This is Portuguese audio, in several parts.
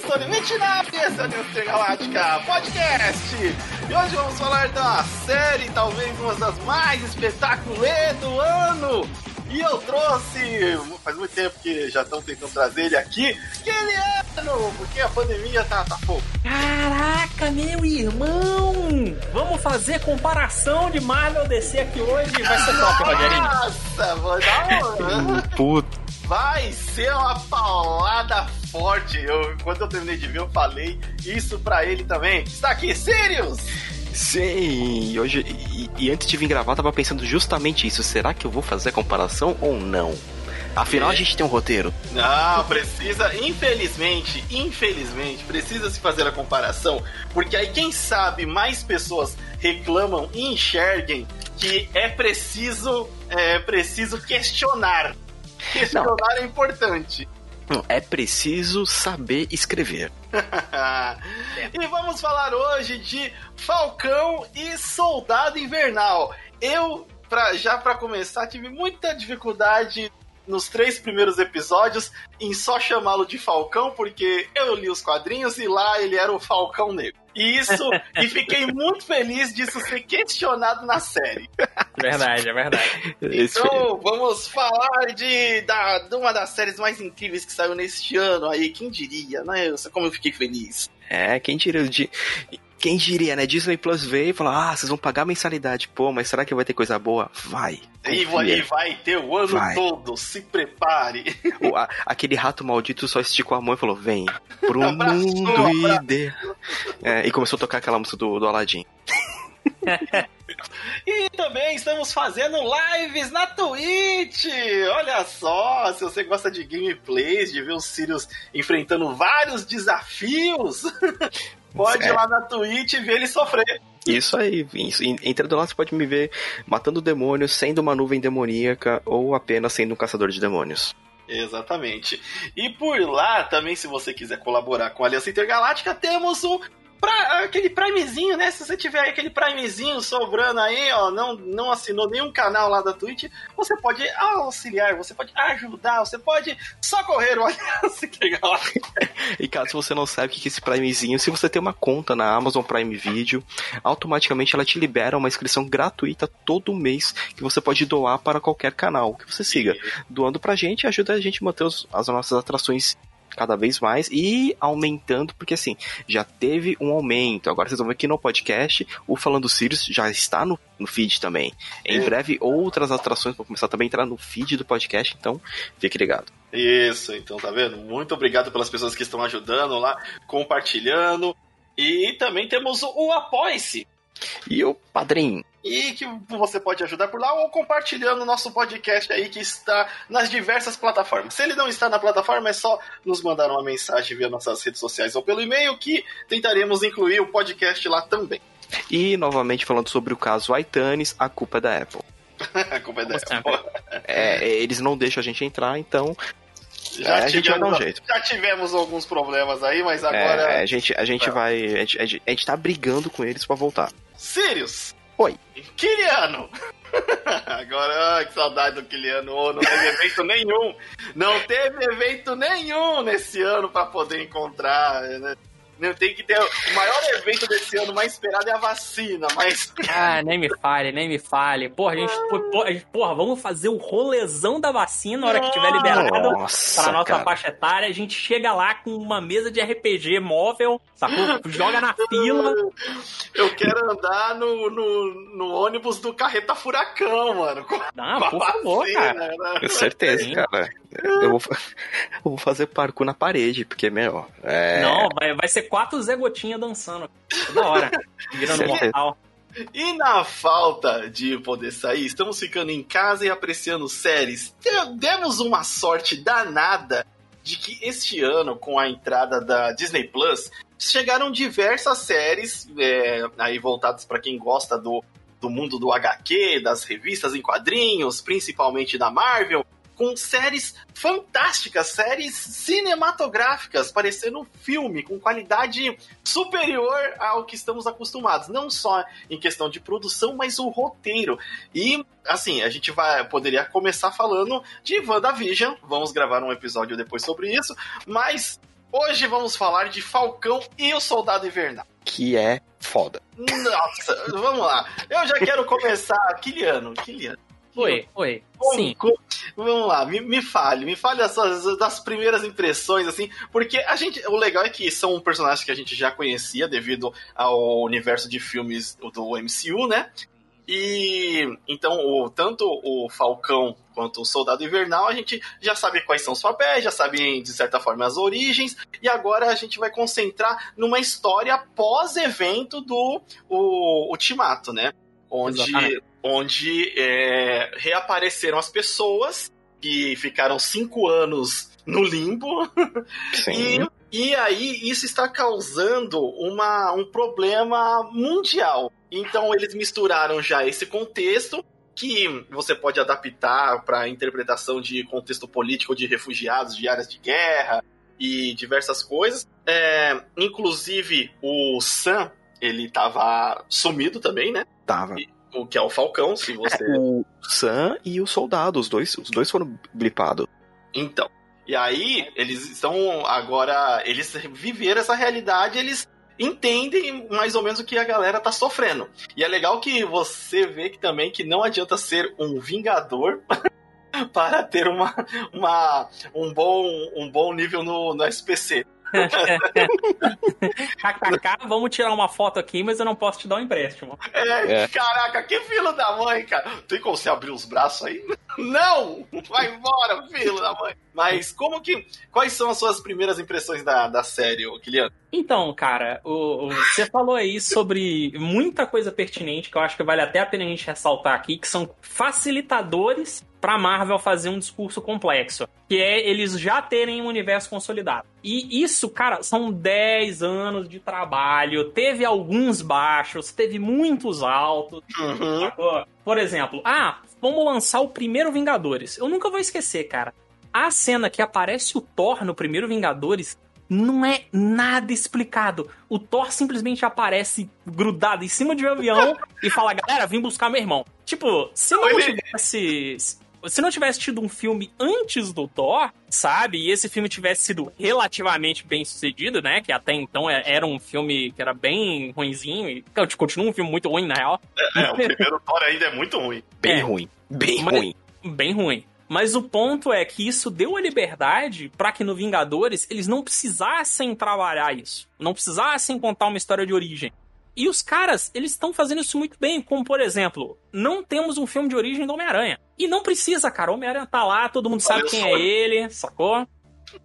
sou o Limite na esse é o News Galáctica Podcast. E hoje vamos falar da série, talvez uma das mais espetaculês do ano. E eu trouxe, faz muito tempo que já estão tentando trazer ele aqui, Keliano, porque a pandemia tá, tá fogo. Caraca, meu irmão! Vamos fazer comparação de Marvel DC aqui hoje. Vai ser top, Rogerinho. Nossa, vou dar uma... Puta. Vai ser uma paulada forte. Eu, quando eu terminei de ver, eu falei isso pra ele também. Está aqui, Sirius! Sim, hoje. E, e, antes de vir gravar, tava pensando justamente isso. Será que eu vou fazer a comparação ou não? Afinal, é. a gente tem um roteiro. Não, precisa, infelizmente, infelizmente, precisa se fazer a comparação, porque aí quem sabe mais pessoas reclamam e enxerguem que é preciso, é preciso questionar Questionar Não. é importante. É preciso saber escrever. e vamos falar hoje de Falcão e Soldado Invernal. Eu, pra, já para começar, tive muita dificuldade nos três primeiros episódios em só chamá-lo de Falcão, porque eu li os quadrinhos e lá ele era o Falcão Negro. E isso, e fiquei muito feliz disso ser questionado na série. Verdade, é verdade. Então, vamos falar de, da, de uma das séries mais incríveis que saiu neste ano aí. Quem diria, né? Como eu fiquei feliz. É, quem diria de quem diria, né? Disney Plus veio e falou: Ah, vocês vão pagar mensalidade. Pô, mas será que vai ter coisa boa? Vai. E vai, vai ter o ano vai. todo, se prepare. O, a, aquele rato maldito só esticou a mão e falou: Vem pro mundo ideal. É, e começou a tocar aquela música do, do Aladdin. E também estamos fazendo lives na Twitch! Olha só, se você gosta de gameplays, de ver os Sirius enfrentando vários desafios, pode ir lá na Twitch e ver ele sofrer. Isso aí, entrando lá você pode me ver matando demônios, sendo uma nuvem demoníaca ou apenas sendo um caçador de demônios. Exatamente. E por lá também, se você quiser colaborar com a Aliança Intergaláctica, temos um pra, aquele Primezinho, né? Se você tiver aquele Primezinho sobrando aí, ó, não, não assinou nenhum canal lá da Twitch, você pode auxiliar, você pode ajudar, você pode socorrer o Aliança Legal. e caso você não sabe o que é esse Primezinho, se você tem uma conta na Amazon Prime Video, automaticamente ela te libera uma inscrição gratuita todo mês que você pode doar para qualquer canal que você siga. Doando pra gente ajuda a gente a manter as nossas atrações cada vez mais e aumentando, porque assim, já teve um aumento. Agora vocês vão ver que no podcast, o Falando Sirius já está no, no feed também. Em é. breve, outras atrações vão começar também a entrar no feed do podcast, então fique ligado. Isso, então tá vendo? Muito obrigado pelas pessoas que estão ajudando lá, compartilhando. E também temos o, Apoie-se. E o Padrinho e que você pode ajudar por lá ou compartilhando o nosso podcast aí que está nas diversas plataformas. Se ele não está na plataforma, é só nos mandar uma mensagem via nossas redes sociais ou pelo e-mail que tentaremos incluir o podcast lá também. E novamente falando sobre o caso iTunes, a culpa é da Apple. a culpa é da Apple. É, eles não deixam a gente entrar, então já, é, a gente vai dar um jeito. Já tivemos alguns problemas aí, mas agora. É, a gente, a gente vai. A gente, a gente, a gente tá brigando com eles para voltar. Sirius! Oi. Kiliano! Agora, que saudade do Kiliano. Não teve evento nenhum. Não teve evento nenhum nesse ano para poder encontrar. Né? Tem que ter. O maior evento desse ano mais esperado é a vacina, mas. Ah, nem me fale, nem me fale. Porra, a gente, porra, porra vamos fazer o rolezão da vacina na hora que tiver liberado nossa, pra nossa cara. faixa etária. A gente chega lá com uma mesa de RPG móvel, sacou? Joga na fila. Eu quero andar no, no, no ônibus do Carreta Furacão, mano. Não, por favor, vacina, cara. Né? Com certeza, Sim. cara. Eu vou, eu vou fazer parkour na parede, porque é melhor. É... Não, vai, vai ser quatro Zé Gotinha dançando. Toda hora. Virando mortal. E na falta de poder sair, estamos ficando em casa e apreciando séries. Demos uma sorte danada de que este ano, com a entrada da Disney Plus, chegaram diversas séries é, aí voltadas para quem gosta do, do mundo do HQ, das revistas em quadrinhos, principalmente da Marvel com séries fantásticas, séries cinematográficas, parecendo um filme, com qualidade superior ao que estamos acostumados. Não só em questão de produção, mas o roteiro. E, assim, a gente vai poderia começar falando de WandaVision. Vamos gravar um episódio depois sobre isso. Mas Hoje vamos falar de Falcão e o Soldado Invernal. Que é foda. Nossa, vamos lá. Eu já quero começar. Kiliano, Kiliano. Oi, oi. Sim. vamos lá, me, me fale, me fale as suas das primeiras impressões, assim, porque a gente. O legal é que são personagens que a gente já conhecia devido ao universo de filmes do MCU, né? E então, o, tanto o Falcão quanto o Soldado Invernal, a gente já sabe quais são os papéis, já sabe de certa forma as origens, e agora a gente vai concentrar numa história pós-evento do o, Ultimato, né? Onde, onde é, reapareceram as pessoas que ficaram cinco anos no limbo. Sim. E, e aí isso está causando uma, um problema mundial. Então eles misturaram já esse contexto que você pode adaptar para interpretação de contexto político de refugiados, de áreas de guerra e diversas coisas. É, inclusive o Sam, ele tava sumido também, né? Tava. E, o que é o Falcão, se você. É, o Sam e o Soldado, os dois, os dois foram blipados. Então. E aí, eles estão agora. Eles viveram essa realidade, eles entendem mais ou menos o que a galera tá sofrendo. E é legal que você vê que também que não adianta ser um vingador para ter uma, uma, um, bom, um bom nível no, no SPC. KKK, vamos tirar uma foto aqui, mas eu não posso te dar um empréstimo. É, é. caraca, que filho da mãe, cara. Tem como você abrir os braços aí? Não! Vai embora, filho da mãe. Mas como que. Quais são as suas primeiras impressões da, da série, Kilian? Então, cara, o, o, você falou aí sobre muita coisa pertinente que eu acho que vale até a pena a gente ressaltar aqui, que são facilitadores para Marvel fazer um discurso complexo, que é eles já terem um universo consolidado. E isso, cara, são 10 anos de trabalho, teve alguns baixos, teve muitos altos. Uhum. Por exemplo, ah, vamos lançar o primeiro Vingadores. Eu nunca vou esquecer, cara. A cena que aparece o Thor no primeiro Vingadores não é nada explicado. O Thor simplesmente aparece grudado em cima de um avião e fala: galera, vim buscar meu irmão. Tipo, se não tivesse se não tivesse tido um filme antes do Thor, sabe? E esse filme tivesse sido relativamente bem sucedido, né? Que até então é, era um filme que era bem ruinzinho. E continua um filme muito ruim, na real. É, é o primeiro Thor ainda é muito ruim. Bem é, ruim. Bem ruim. Bem ruim. Mas o ponto é que isso deu a liberdade para que no Vingadores eles não precisassem trabalhar isso. Não precisassem contar uma história de origem. E os caras, eles estão fazendo isso muito bem, como por exemplo, não temos um filme de origem do Homem-Aranha. E não precisa, cara. O Homem-Aranha tá lá, todo mundo sabe quem é ele, sacou?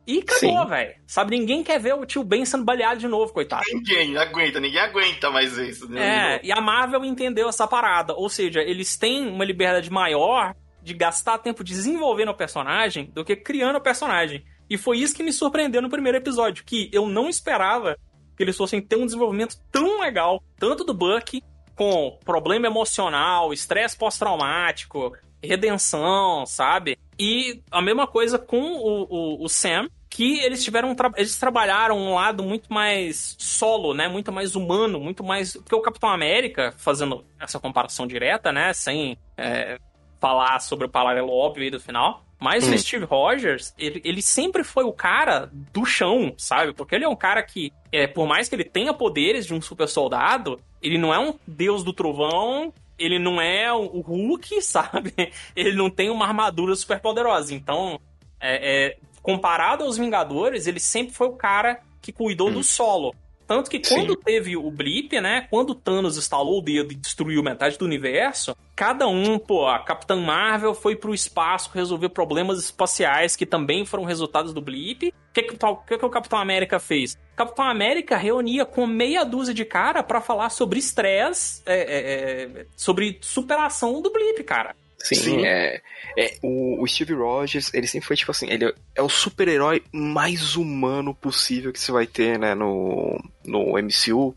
E acabou, velho. Sabe, ninguém quer ver o tio Ben sendo baleado de novo, coitado. Ninguém aguenta, ninguém aguenta mais isso. Né? É, e a Marvel entendeu essa parada. Ou seja, eles têm uma liberdade maior de gastar tempo desenvolvendo o personagem do que criando o personagem. E foi isso que me surpreendeu no primeiro episódio, que eu não esperava que eles fossem ter um desenvolvimento tão legal, tanto do Buck, com problema emocional, estresse pós-traumático, redenção, sabe? E a mesma coisa com o, o, o Sam, que eles tiveram eles trabalharam um lado muito mais solo, né, muito mais humano, muito mais porque o Capitão América fazendo essa comparação direta, né, sem é, falar sobre o paralelo óbvio aí do final, mas hum. o Steve Rogers, ele, ele sempre foi o cara do chão, sabe? Porque ele é um cara que, é, por mais que ele tenha poderes de um super soldado, ele não é um deus do trovão, ele não é o Hulk, sabe? Ele não tem uma armadura super poderosa. Então, é, é, comparado aos Vingadores, ele sempre foi o cara que cuidou hum. do solo. Tanto que quando Sim. teve o blip, né? Quando Thanos instalou o dedo e destruiu metade do universo, cada um, pô, a Capitã Marvel foi pro espaço resolver problemas espaciais que também foram resultados do blip. O que, que, que, que o Capitão América fez? O Capitão América reunia com meia dúzia de cara para falar sobre estresse, é, é, é, sobre superação do blip, cara. Sim, Sim. É, é, o, o, Steve Rogers, ele sempre foi tipo assim, ele é o super-herói mais humano possível que você vai ter, né, no, no MCU,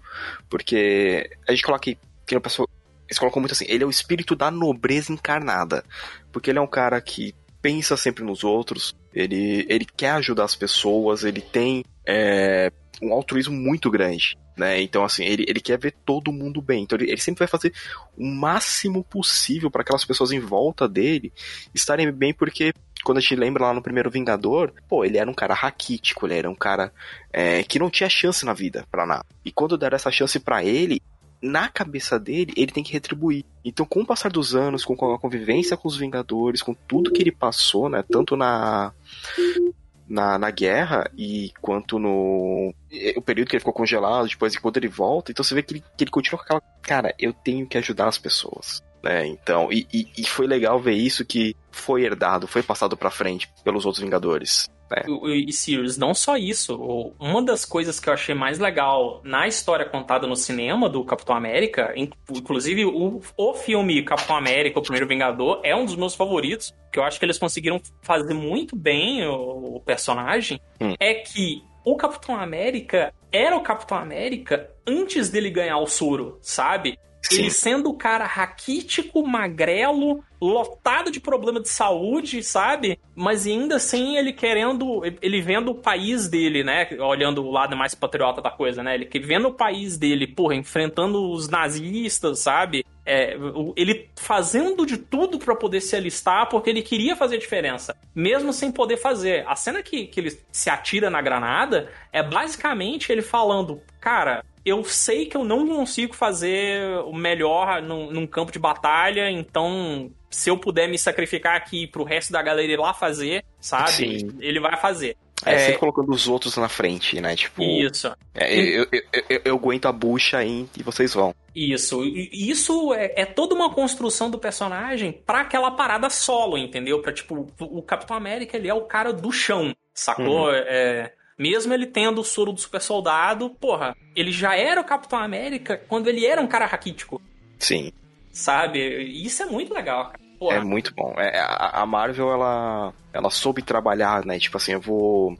porque a gente coloca aqui, que uma pessoa, eles colocam muito assim, ele é o espírito da nobreza encarnada, porque ele é um cara que pensa sempre nos outros, ele, ele quer ajudar as pessoas, ele tem é, um altruísmo muito grande. Né? Então, assim, ele, ele quer ver todo mundo bem. Então, ele, ele sempre vai fazer o máximo possível para aquelas pessoas em volta dele estarem bem, porque quando a gente lembra lá no primeiro Vingador, pô, ele era um cara raquítico, ele era um cara é, que não tinha chance na vida para nada. E quando deram essa chance para ele, na cabeça dele, ele tem que retribuir. Então, com o passar dos anos, com a convivência com os Vingadores, com tudo que ele passou, né, tanto na na, na guerra e quanto no o período que ele ficou congelado, depois quando ele volta, então você vê que ele, que ele continua com aquela cara, eu tenho que ajudar as pessoas. Né? Então, e, e, e foi legal ver isso que foi herdado, foi passado para frente pelos outros Vingadores. É. E Sirius, não só isso. Uma das coisas que eu achei mais legal na história contada no cinema do Capitão América, inclusive o, o filme Capitão América, o Primeiro Vingador, é um dos meus favoritos, que eu acho que eles conseguiram fazer muito bem o, o personagem, hum. é que o Capitão América era o Capitão América antes dele ganhar o soro, sabe? Sim. Ele sendo o cara raquítico, magrelo, lotado de problema de saúde, sabe? Mas ainda assim ele querendo, ele vendo o país dele, né? Olhando o lado mais patriota da coisa, né? Ele vendo o país dele, porra, enfrentando os nazistas, sabe? É, ele fazendo de tudo para poder se alistar porque ele queria fazer diferença, mesmo sem poder fazer. A cena que, que ele se atira na granada é basicamente ele falando: Cara, eu sei que eu não consigo fazer o melhor num, num, campo de batalha, então se eu puder me sacrificar aqui pro resto da galera ir lá fazer, sabe? Sim. Ele vai fazer. É, é, sempre colocando os outros na frente, né? Tipo. Isso. É, eu, eu, eu, eu, aguento a bucha aí e vocês vão. Isso. Isso é, é toda uma construção do personagem para aquela parada solo, entendeu? Pra, tipo, o Capitão América, ele é o cara do chão, sacou? Uhum. É, mesmo ele tendo o soro do super soldado, porra, ele já era o Capitão América quando ele era um cara raquítico. Sim. Sabe? Isso é muito legal, cara. Porra. É muito bom. É, a, Marvel, ela, ela soube trabalhar, né? Tipo assim, eu vou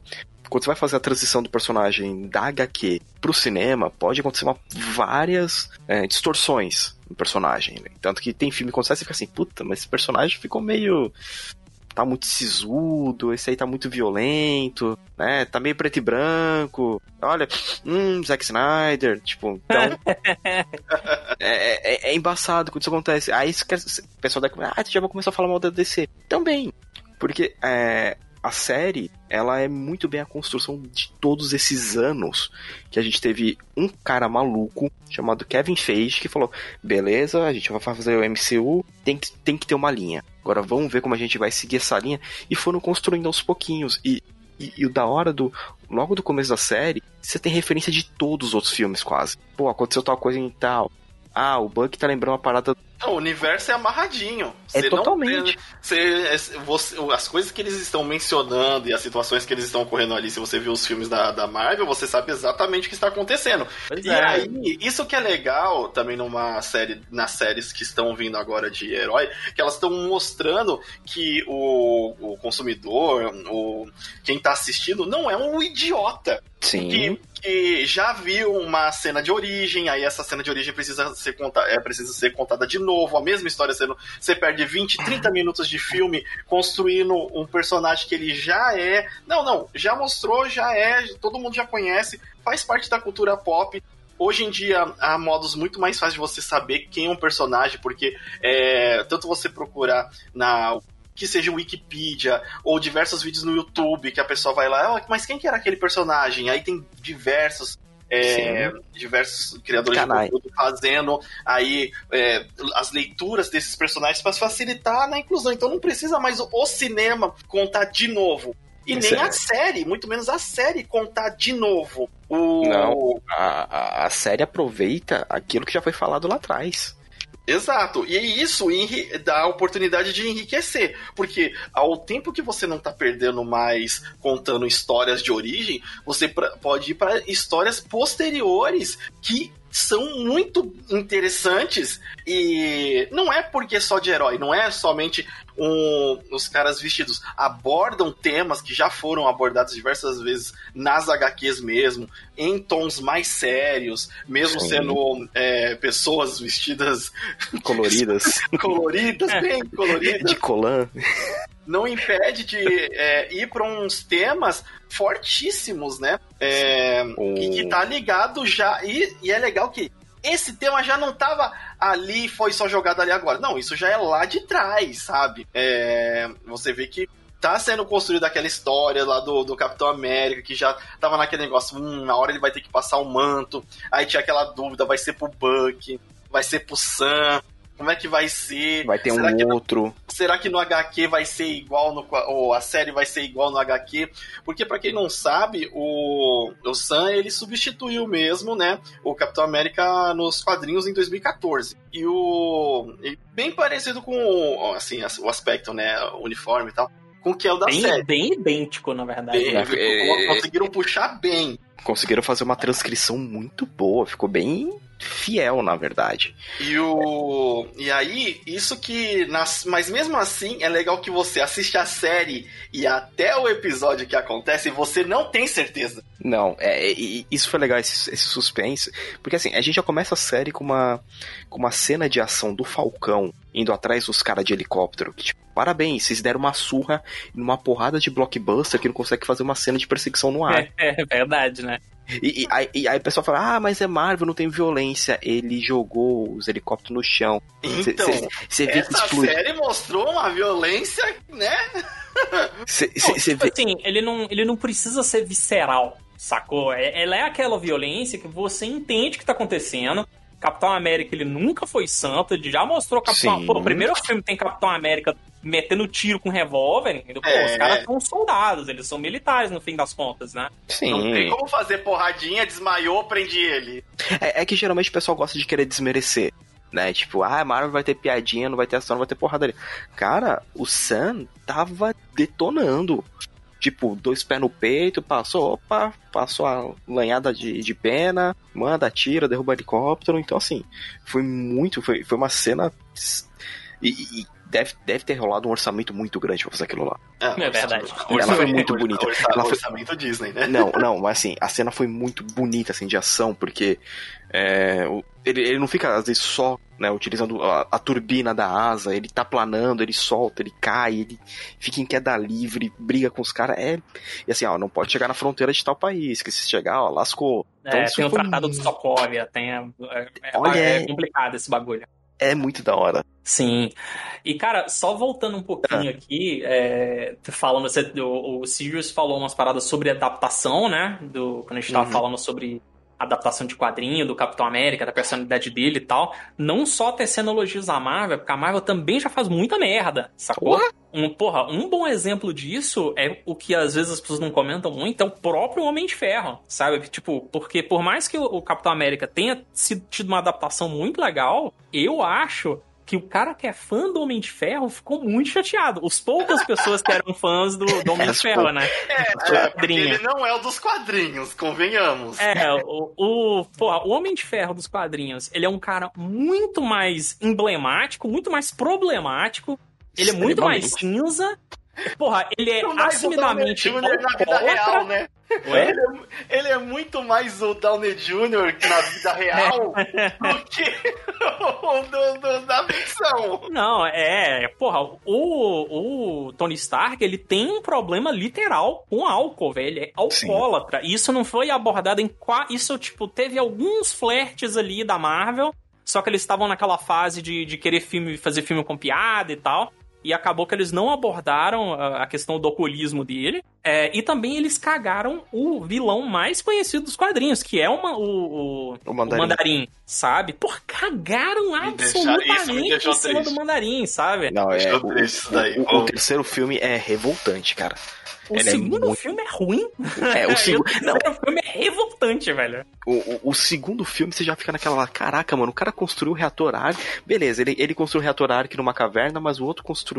quando você vai fazer a transição do personagem da HQ pro cinema, pode acontecer uma, várias é, distorções no personagem. Né? Tanto que tem filme que acontece e fica assim, puta, mas esse personagem ficou meio tá muito sisudo, esse aí tá muito violento, né? Tá meio preto e branco. Olha, hum, Zack Snyder, tipo, então. é, é, é, embaçado quando isso acontece. Aí o pessoal da ah, você já vai começar a falar mal da DC. Também. Porque é, a série, ela é muito bem a construção de todos esses anos que a gente teve um cara maluco chamado Kevin Feige que falou: beleza, a gente vai fazer o MCU, tem que, tem que ter uma linha. Agora vamos ver como a gente vai seguir essa linha. E foram construindo aos pouquinhos. E, e, e o da hora do. Logo do começo da série, você tem referência de todos os outros filmes, quase. Pô, aconteceu tal coisa em tal. Ah, o Buck tá lembrando uma parada não, o universo é amarradinho. É você totalmente. Não, você, você, as coisas que eles estão mencionando e as situações que eles estão ocorrendo ali, se você viu os filmes da, da Marvel, você sabe exatamente o que está acontecendo. Pois e é. aí, isso que é legal também numa série, nas séries que estão vindo agora de herói, que elas estão mostrando que o, o consumidor, o, quem está assistindo, não é um idiota. Sim. Que, que já viu uma cena de origem, aí essa cena de origem precisa ser, conta, é, precisa ser contada de novo, a mesma história sendo. Você perde 20, 30 minutos de filme construindo um personagem que ele já é. Não, não, já mostrou, já é, todo mundo já conhece, faz parte da cultura pop. Hoje em dia há modos muito mais fáceis de você saber quem é um personagem, porque é, tanto você procurar na que seja Wikipedia ou diversos vídeos no YouTube que a pessoa vai lá, oh, mas quem que era aquele personagem? Aí tem diversos é, diversos criadores Canai. de conteúdo fazendo aí é, as leituras desses personagens para facilitar na inclusão. Então não precisa mais o, o cinema contar de novo. E nem é. a série, muito menos a série contar de novo. O... Não, a, a série aproveita aquilo que já foi falado lá atrás. Exato. E isso dá a oportunidade de enriquecer. Porque ao tempo que você não está perdendo mais contando histórias de origem, você pode ir para histórias posteriores que são muito interessantes e não é porque só de herói, não é somente um, os caras vestidos abordam temas que já foram abordados diversas vezes nas HQs mesmo, em tons mais sérios, mesmo Sim. sendo é, pessoas vestidas coloridas, coloridas, bem coloridas, de colã. não impede de é, ir para uns temas fortíssimos, né? É, oh. E que tá ligado já. E, e, é legal que esse tema já não tava ali, foi só jogado ali agora. Não, isso já é lá de trás, sabe? É, você vê que tá sendo construída aquela história lá do, do Capitão América, que já tava naquele negócio, hum, na hora ele vai ter que passar o manto. Aí tinha aquela dúvida, vai ser pro Buck, vai ser pro Sam. Como é que vai ser? Vai ter será um outro. No, será que no HQ vai ser igual no ou a série vai ser igual no HQ? Porque para quem não sabe, o o Sam ele substituiu mesmo, né, o Capitão América nos quadrinhos em 2014. E o e bem parecido com assim, o aspecto, né, o uniforme e tal, com o que é o da bem, série. Bem idêntico, na verdade. Bem, é, conseguiram puxar bem. Conseguiram fazer uma transcrição muito boa, ficou bem fiel, na verdade. E o e aí, isso que nas... mas mesmo assim é legal que você assiste a série e até o episódio que acontece você não tem certeza. Não, é, isso foi legal esse, esse, suspense, porque assim, a gente já começa a série com uma com uma cena de ação do Falcão indo atrás dos caras de helicóptero, que tipo, parabéns, vocês deram uma surra numa porrada de blockbuster que não consegue fazer uma cena de perseguição no ar. É, é verdade, né? E, e, aí, e aí o pessoal fala, ah, mas é Marvel, não tem violência. Ele jogou os helicópteros no chão. Então, cê, cê essa série mostrou uma violência, né? Cê, cê, não, tipo vê... assim, ele não, ele não precisa ser visceral, sacou? É, ela é aquela violência que você entende que tá acontecendo. Capitão América, ele nunca foi santo, ele já mostrou Capitão... Pô, o primeiro filme tem Capitão América metendo tiro com revólver, entendeu? Pô, é. os caras são soldados, eles são militares no fim das contas, né? Sim. Não tem como fazer porradinha, desmaiou, prendi ele. É, é que geralmente o pessoal gosta de querer desmerecer né? Tipo, ah, Marvel vai ter piadinha, não vai ter ação, não vai ter porrada ali. Cara, o Sam tava detonando. Tipo, dois pés no peito, passou, opa, passou a lanhada de, de pena, manda, tira, derruba helicóptero. Então, assim, foi muito, foi, foi uma cena. E, e deve, deve ter rolado um orçamento muito grande pra fazer aquilo lá. É, é verdade. Ela foi muito bonita. Orçamento, ela foi... orçamento Disney, né? Não, não, mas assim, a cena foi muito bonita, assim, de ação, porque é, ele, ele não fica, às vezes, só né, utilizando a, a, turbina da asa, ele tá planando, ele solta, ele cai, ele fica em queda livre, briga com os caras. É, e assim, ó, não pode chegar na fronteira de tal país, que se chegar, ó, lascou. Então, é, tem o Tratado muito... de Sokovia, tem. É, é, Olha, é complicado esse bagulho é muito da hora. Sim. E, cara, só voltando um pouquinho ah. aqui, é, falando, você, o, o Sirius falou umas paradas sobre adaptação, né? Do, quando a gente tava uhum. falando sobre adaptação de quadrinho do Capitão América, da personalidade dele e tal. Não só tecendo elogios à Marvel, porque a Marvel também já faz muita merda, sacou? Porra. Um, porra, um bom exemplo disso é o que às vezes as pessoas não comentam muito, é o próprio Homem de Ferro, sabe? Tipo, porque por mais que o Capitão América tenha sido, tido uma adaptação muito legal, eu acho que o cara que é fã do Homem de Ferro ficou muito chateado. Os poucas pessoas que eram fãs do, do Homem de Ferro, né? É, é ele não é o dos quadrinhos, convenhamos. É, o, o, porra, o Homem de Ferro dos quadrinhos, ele é um cara muito mais emblemático, muito mais problemático, ele é muito mais cinza Porra, ele é assumidamente na vida real, né? Ele é, ele é, muito mais o Downey Jr. na vida real do que o do, do, da ficção. Não, é. Porra, o, o Tony Stark, ele tem um problema literal com álcool, velho. Ele é alcoólatra. Sim. Isso não foi abordado em. Isso, tipo, teve alguns flertes ali da Marvel. Só que eles estavam naquela fase de, de querer filme, fazer filme com piada e tal e acabou que eles não abordaram a questão do alcoolismo dele. É, e também eles cagaram o vilão mais conhecido dos quadrinhos, que é uma, o, o, o, mandarim. o mandarim. sabe? Por cagaram absolutamente em cima triste. do mandarim, sabe? Não, é, o, o, o, terceiro filme é revoltante, cara. O Ele é segundo é muito... filme é ruim. É, o segundo. não. O filme é revoltante, velho. O, o, o, segundo filme você já fica naquela. Caraca, mano, o cara construiu o reator Arc. Beleza, ele, ele construiu o reator numa caverna, mas o outro construiu,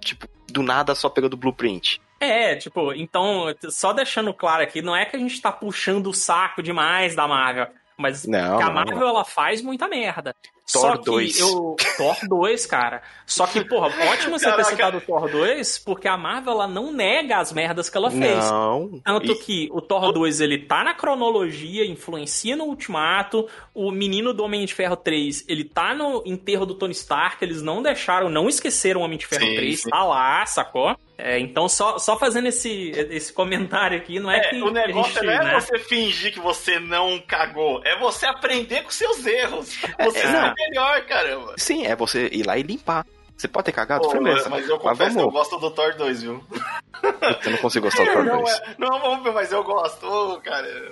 tipo, do nada só pegando blueprint. É, tipo, então, só deixando claro aqui, não é que a gente tá puxando o saco demais da Marvel. Mas não, a Marvel, não. ela faz muita merda. Thor Só 2. Eu... Thor 2, cara. Só que, porra, ótimo você ter citado o Thor 2, porque a Marvel ela não nega as merdas que ela fez. Não. Tanto e... que o Thor 2 ele tá na cronologia, influencia no Ultimato. O menino do Homem de Ferro 3, ele tá no enterro do Tony Stark. Eles não deixaram, não esqueceram o Homem de Ferro sim, 3, sim. tá lá, sacou? É, então, só, só fazendo esse, esse comentário aqui, não é, é que. O negócio gente, não é né? você fingir que você não cagou, é você aprender com seus erros. É, você é, ser melhor, caramba. Sim, é você ir lá e limpar. Você pode ter cagado, Pô, firmeza. Mas eu confesso que eu gosto do Thor 2, viu? Eu não consigo gostar do Thor 2. Não, é, não, vamos ver, mas eu gosto, cara.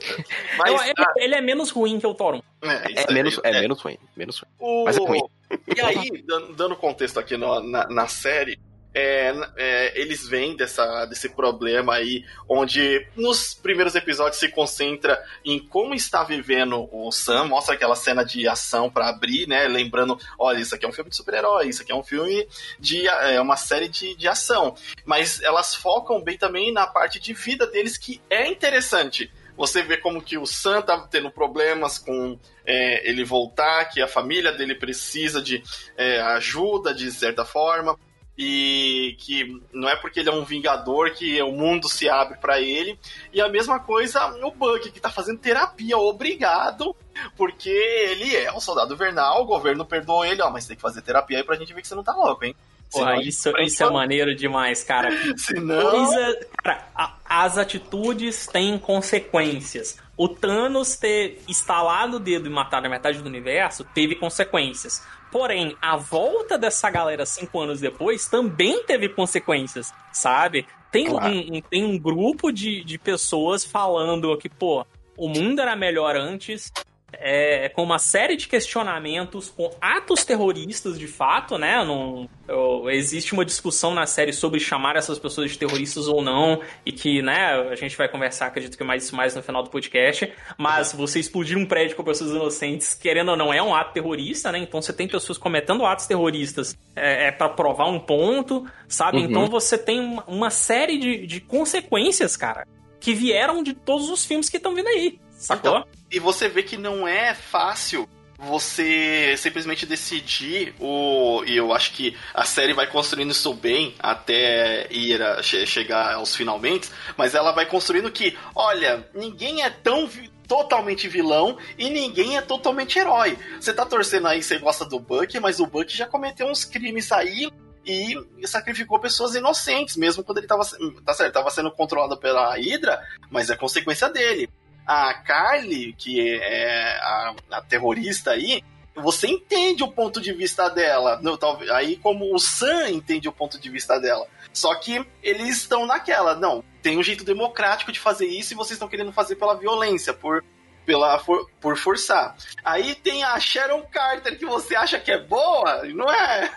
Mas, não, ele, ah, ele, é menos ruim que o Thor 1. É, é, menos, é, é, menos ruim. Menos ruim. O... Mas é ruim. E aí, dando contexto aqui no, na, na série, é, é, eles vêm dessa, desse problema aí, onde nos primeiros episódios se concentra em como está vivendo o Sam, mostra aquela cena de ação para abrir, né? Lembrando, olha, isso aqui é um filme de super-herói, isso aqui é um filme de é uma série de, de ação. Mas elas focam bem também na parte de vida deles, que é interessante você vê como que o Sam tá tendo problemas com é, ele voltar, que a família dele precisa de é, ajuda de certa forma e que não é porque ele é um vingador que o mundo se abre para ele. E a mesma coisa o Buck, que tá fazendo terapia, obrigado, porque ele é um soldado vernal, o governo perdoou ele, ó, mas tem que fazer terapia aí pra gente ver que você não tá louco, hein? Porra, isso, isso é maneiro demais, cara. Senão... Coisa, cara, a, as atitudes têm consequências. O Thanos ter instalado o dedo e matado a metade do universo teve consequências. Porém, a volta dessa galera cinco anos depois também teve consequências, sabe? Tem, claro. um, tem um grupo de, de pessoas falando que, pô, o mundo era melhor antes, é, com uma série de questionamentos, com atos terroristas de fato, né? Não, eu, existe uma discussão na série sobre chamar essas pessoas de terroristas ou não, e que, né, a gente vai conversar, acredito que mais isso mais no final do podcast. Mas você explodir um prédio com pessoas inocentes, querendo ou não, é um ato terrorista, né? Então você tem pessoas cometendo atos terroristas é, é para provar um ponto, sabe? Uhum. Então você tem uma, uma série de, de consequências, cara, que vieram de todos os filmes que estão vindo aí. Sacou? Então, e você vê que não é fácil você simplesmente decidir o e eu acho que a série vai construindo isso bem até ir a, chegar aos finalmente, mas ela vai construindo que, olha, ninguém é tão totalmente vilão e ninguém é totalmente herói. Você tá torcendo aí, você gosta do Buck, mas o Buck já cometeu uns crimes aí e sacrificou pessoas inocentes, mesmo quando ele tava, tá certo, tava sendo controlado pela Hydra, mas é consequência dele a Carly, que é a, a terrorista aí, você entende o ponto de vista dela. No, talvez, aí, como o Sam entende o ponto de vista dela. Só que eles estão naquela. Não, tem um jeito democrático de fazer isso e vocês estão querendo fazer pela violência, por, pela, for, por forçar. Aí tem a Sharon Carter, que você acha que é boa, não é?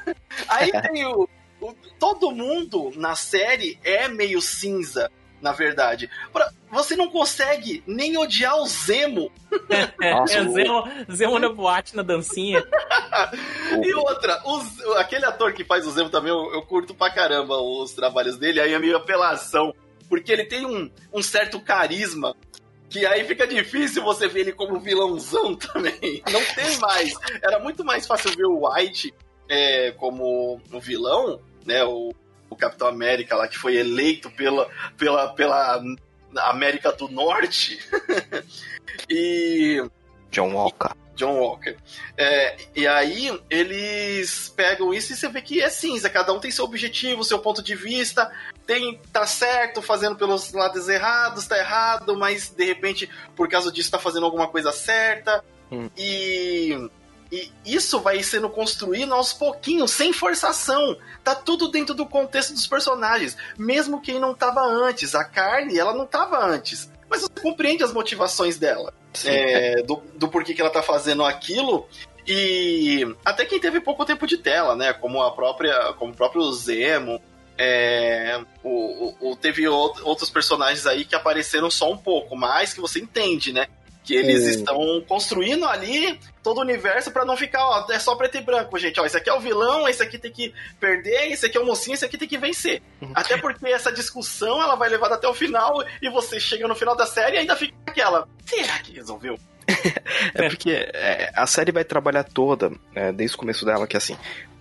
Aí tem o, o. Todo mundo na série é meio cinza na verdade. Pra, você não consegue nem odiar o Zemo. Nossa, é, Zemo, Zemo na boate, na dancinha. e outra, os, aquele ator que faz o Zemo também, eu, eu, curto pra caramba os trabalhos dele, aí é meio apelação. Porque ele tem um, um certo carisma que aí fica difícil você ver ele como vilãozão também. Não tem mais. Era muito mais fácil ver o White é, como um vilão, né? O, o Capitão América lá, que foi eleito pela, pela, pela América do Norte. e. John Walker. John Walker. É, e aí eles pegam isso e você vê que é cinza, cada um tem seu objetivo, seu ponto de vista, tem tá certo fazendo pelos lados errados, tá errado, mas de repente por causa disso tá fazendo alguma coisa certa. Hum. E e isso vai sendo construído aos pouquinhos, sem forçação. Tá tudo dentro do contexto dos personagens. Mesmo quem não tava antes. A Carly, ela não tava antes. Mas você compreende as motivações dela. É, do, do porquê que ela tá fazendo aquilo. E até quem teve pouco tempo de tela, né? Como a própria. Como o próprio Zemo. É, o, o, teve outros personagens aí que apareceram só um pouco, mas que você entende, né? Que eles Sim. estão construindo ali todo o universo para não ficar, ó, é só preto e branco, gente. Ó, esse aqui é o vilão, esse aqui tem que perder, esse aqui é o mocinho, esse aqui tem que vencer. Uhum. Até porque essa discussão ela vai levar até o final e você chega no final da série e ainda fica aquela. Será que resolveu? é porque é, a série vai trabalhar toda, é, desde o começo dela, que é assim,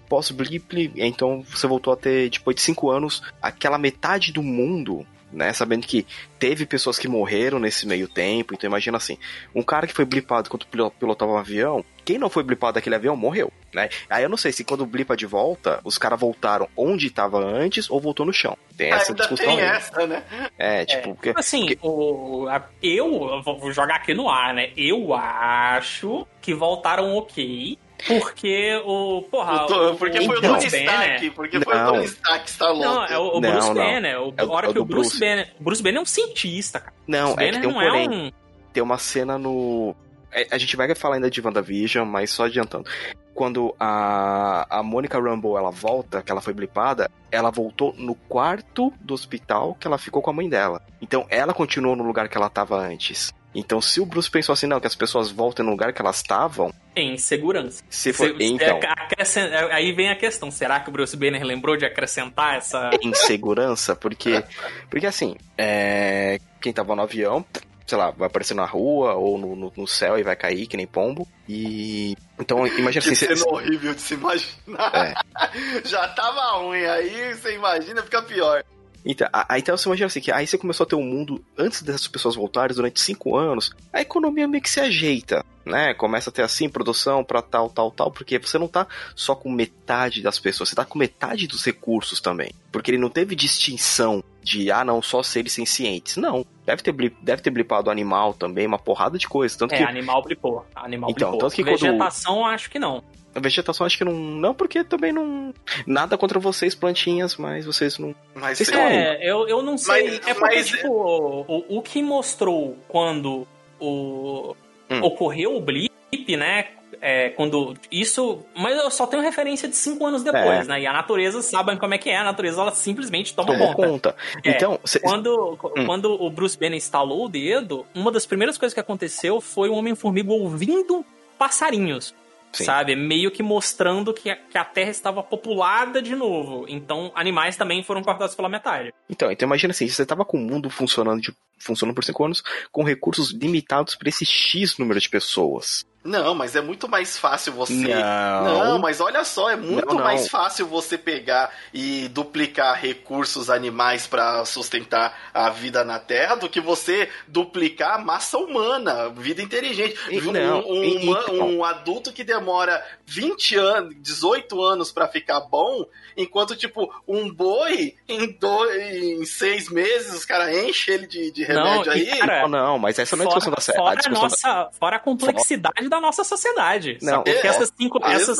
pós-blip, então você voltou a ter, depois de cinco anos, aquela metade do mundo né? Sabendo que teve pessoas que morreram nesse meio tempo. Então imagina assim, um cara que foi blipado quando pilotava um avião, quem não foi blipado daquele avião morreu, né? Aí eu não sei se quando blipa de volta, os caras voltaram onde estava antes ou voltou no chão. Tem essa Ainda discussão tem aí. essa, né? É, tipo... É, porque, assim, porque... O, a, eu vou jogar aqui no ar, né? Eu acho que voltaram ok, porque o. Porra. O, porque foi o Tony Stark. Porque foi o Tony Stark Stallone. Não, é o, o não, Bruce não. Banner. O, é a hora é que o Bruce, Bruce Banner. Bruce Banner é um cientista, cara. Não, Bruce é Banner que tem um porém. É um... Tem uma cena no. É, a gente vai falar ainda de WandaVision, mas só adiantando. Quando a, a Monica Rambeau ela volta, que ela foi blipada, ela voltou no quarto do hospital que ela ficou com a mãe dela. Então ela continuou no lugar que ela estava antes. Então, se o Bruce pensou assim, não, que as pessoas voltem no lugar que elas estavam. Em segurança. Se for, se, então. É, aí vem a questão: será que o Bruce Banner lembrou de acrescentar essa. Em segurança? Porque, porque assim, é, quem tava no avião sei lá, vai aparecer na rua ou no, no, no, céu e vai cair, que nem pombo. E. Então, imagina que assim. cena horrível de se imaginar. É. Já tava ruim, aí você imagina, fica pior. Então, então você imagina assim, que aí você começou a ter um mundo, antes dessas pessoas voltarem, durante cinco anos, a economia meio que se ajeita, né? Começa a ter assim, produção para tal, tal, tal, porque você não tá só com metade das pessoas, você tá com metade dos recursos também. Porque ele não teve distinção de, ah, não, só seres sencientes. Não. Deve ter, blip, deve ter blipado animal também, uma porrada de coisas. Tanto é, que... animal blipou. Animal então, blipou. Tanto que Vegetação, quando... acho que não. A vegetação acho que não. Não, porque também não. Nada contra vocês, plantinhas, mas vocês não. Mas vocês é, eu, eu não sei. Mas, é porque, mas... tipo, o, o que mostrou quando o. Hum. Ocorreu o blip, né? É, quando isso. Mas eu só tenho referência de cinco anos depois, é. né? E a natureza sabe como é que é. A natureza ela simplesmente toma Tomou conta. conta. É, então, cê... quando, hum. quando o Bruce Banner instalou o dedo, uma das primeiras coisas que aconteceu foi o Homem-Formiga ouvindo passarinhos. Sim. sabe? Meio que mostrando que a, que a Terra estava populada de novo. Então, animais também foram cortados pela metade. Então, então imagina assim, você estava com o mundo funcionando, de, funcionando por cinco anos, com recursos limitados para esse X número de pessoas. Não, mas é muito mais fácil você. Não, não mas olha só, é muito não, não. mais fácil você pegar e duplicar recursos animais para sustentar a vida na Terra do que você duplicar a massa humana, vida inteligente. Não, um, um, então. um adulto que demora 20 anos, 18 anos para ficar bom, enquanto, tipo, um boi em, dois, em seis meses os caras enchem ele de, de remédio não, aí. Cara, não, não, mas essa não é a discussão da série. Fora, a, nossa, da... fora a complexidade fora da nossa sociedade. Não, porque é, essas cinco. Essas,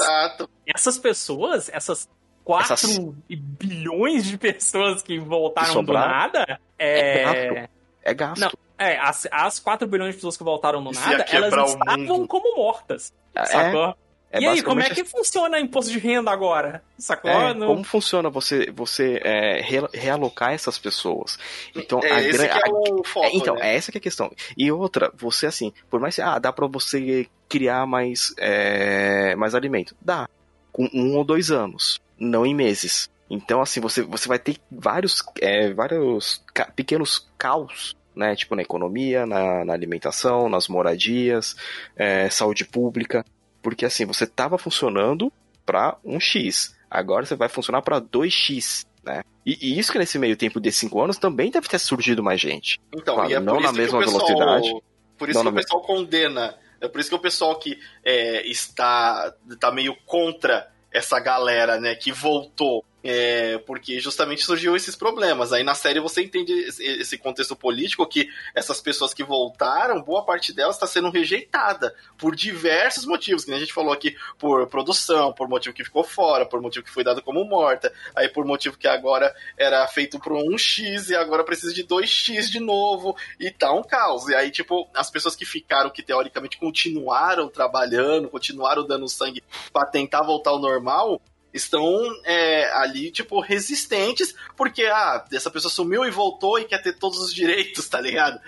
essas pessoas, essas 4 essas... bilhões de pessoas que voltaram que do nada. É, é gasto. É gasto. Não, é, as, as 4 bilhões de pessoas que voltaram do nada, elas estavam como mortas. É, sacou? É e aí, como é que funciona o imposto de renda agora? Sacou? É, no... Como funciona você, você é, realocar essas pessoas? Então, é, a esse é o foco, Então, né? é essa que é a questão. E outra, você assim, por mais que ah, dá pra você criar mais, é, mais alimento. Dá. Com um ou dois anos, não em meses. Então, assim, você, você vai ter vários, é, vários ca pequenos caos né? Tipo na economia, na, na alimentação, nas moradias, é, saúde pública. Porque assim, você estava funcionando para um X, agora você vai funcionar para 2X, né? E, e, isso que nesse meio tempo de 5 anos também deve ter surgido mais gente. Então, claro, é não na mesma pessoal, velocidade. Por isso que o pessoal condena. É por isso que o pessoal que é, está, está meio contra essa galera, né, que voltou é, porque justamente surgiu esses problemas. Aí na série você entende esse contexto político que essas pessoas que voltaram, boa parte delas está sendo rejeitada por diversos motivos, que a gente falou aqui, por produção, por motivo que ficou fora, por motivo que foi dado como morta, aí por motivo que agora era feito por um X e agora precisa de 2X de novo, e tá um caos. E aí, tipo, as pessoas que ficaram, que teoricamente continuaram trabalhando, continuaram dando sangue para tentar voltar ao normal, estão é, ali, tipo, resistentes, porque, ah, essa pessoa sumiu e voltou e quer ter todos os direitos, tá ligado?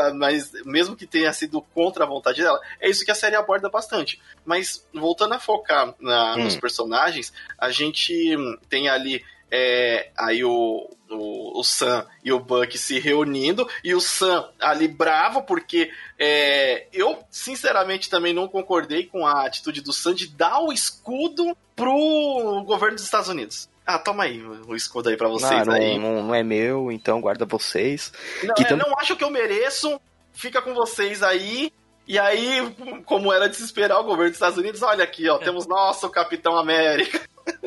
Ah, mas mesmo que tenha sido contra a vontade dela, é isso que a série aborda bastante. Mas voltando a focar na, hum. nos personagens, a gente tem ali é, aí o, o, o Sam e o Buck se reunindo, e o Sam ali bravo, porque é, eu, sinceramente, também não concordei com a atitude do Sam de dar o escudo pro governo dos Estados Unidos. Ah, toma aí o escudo aí pra vocês. Não, aí. Não, não é meu, então guarda vocês. Não, é, tam... não acho que eu mereço, fica com vocês aí. E aí, como era de se esperar, o governo dos Estados Unidos, olha aqui, ó, temos nosso Capitão América.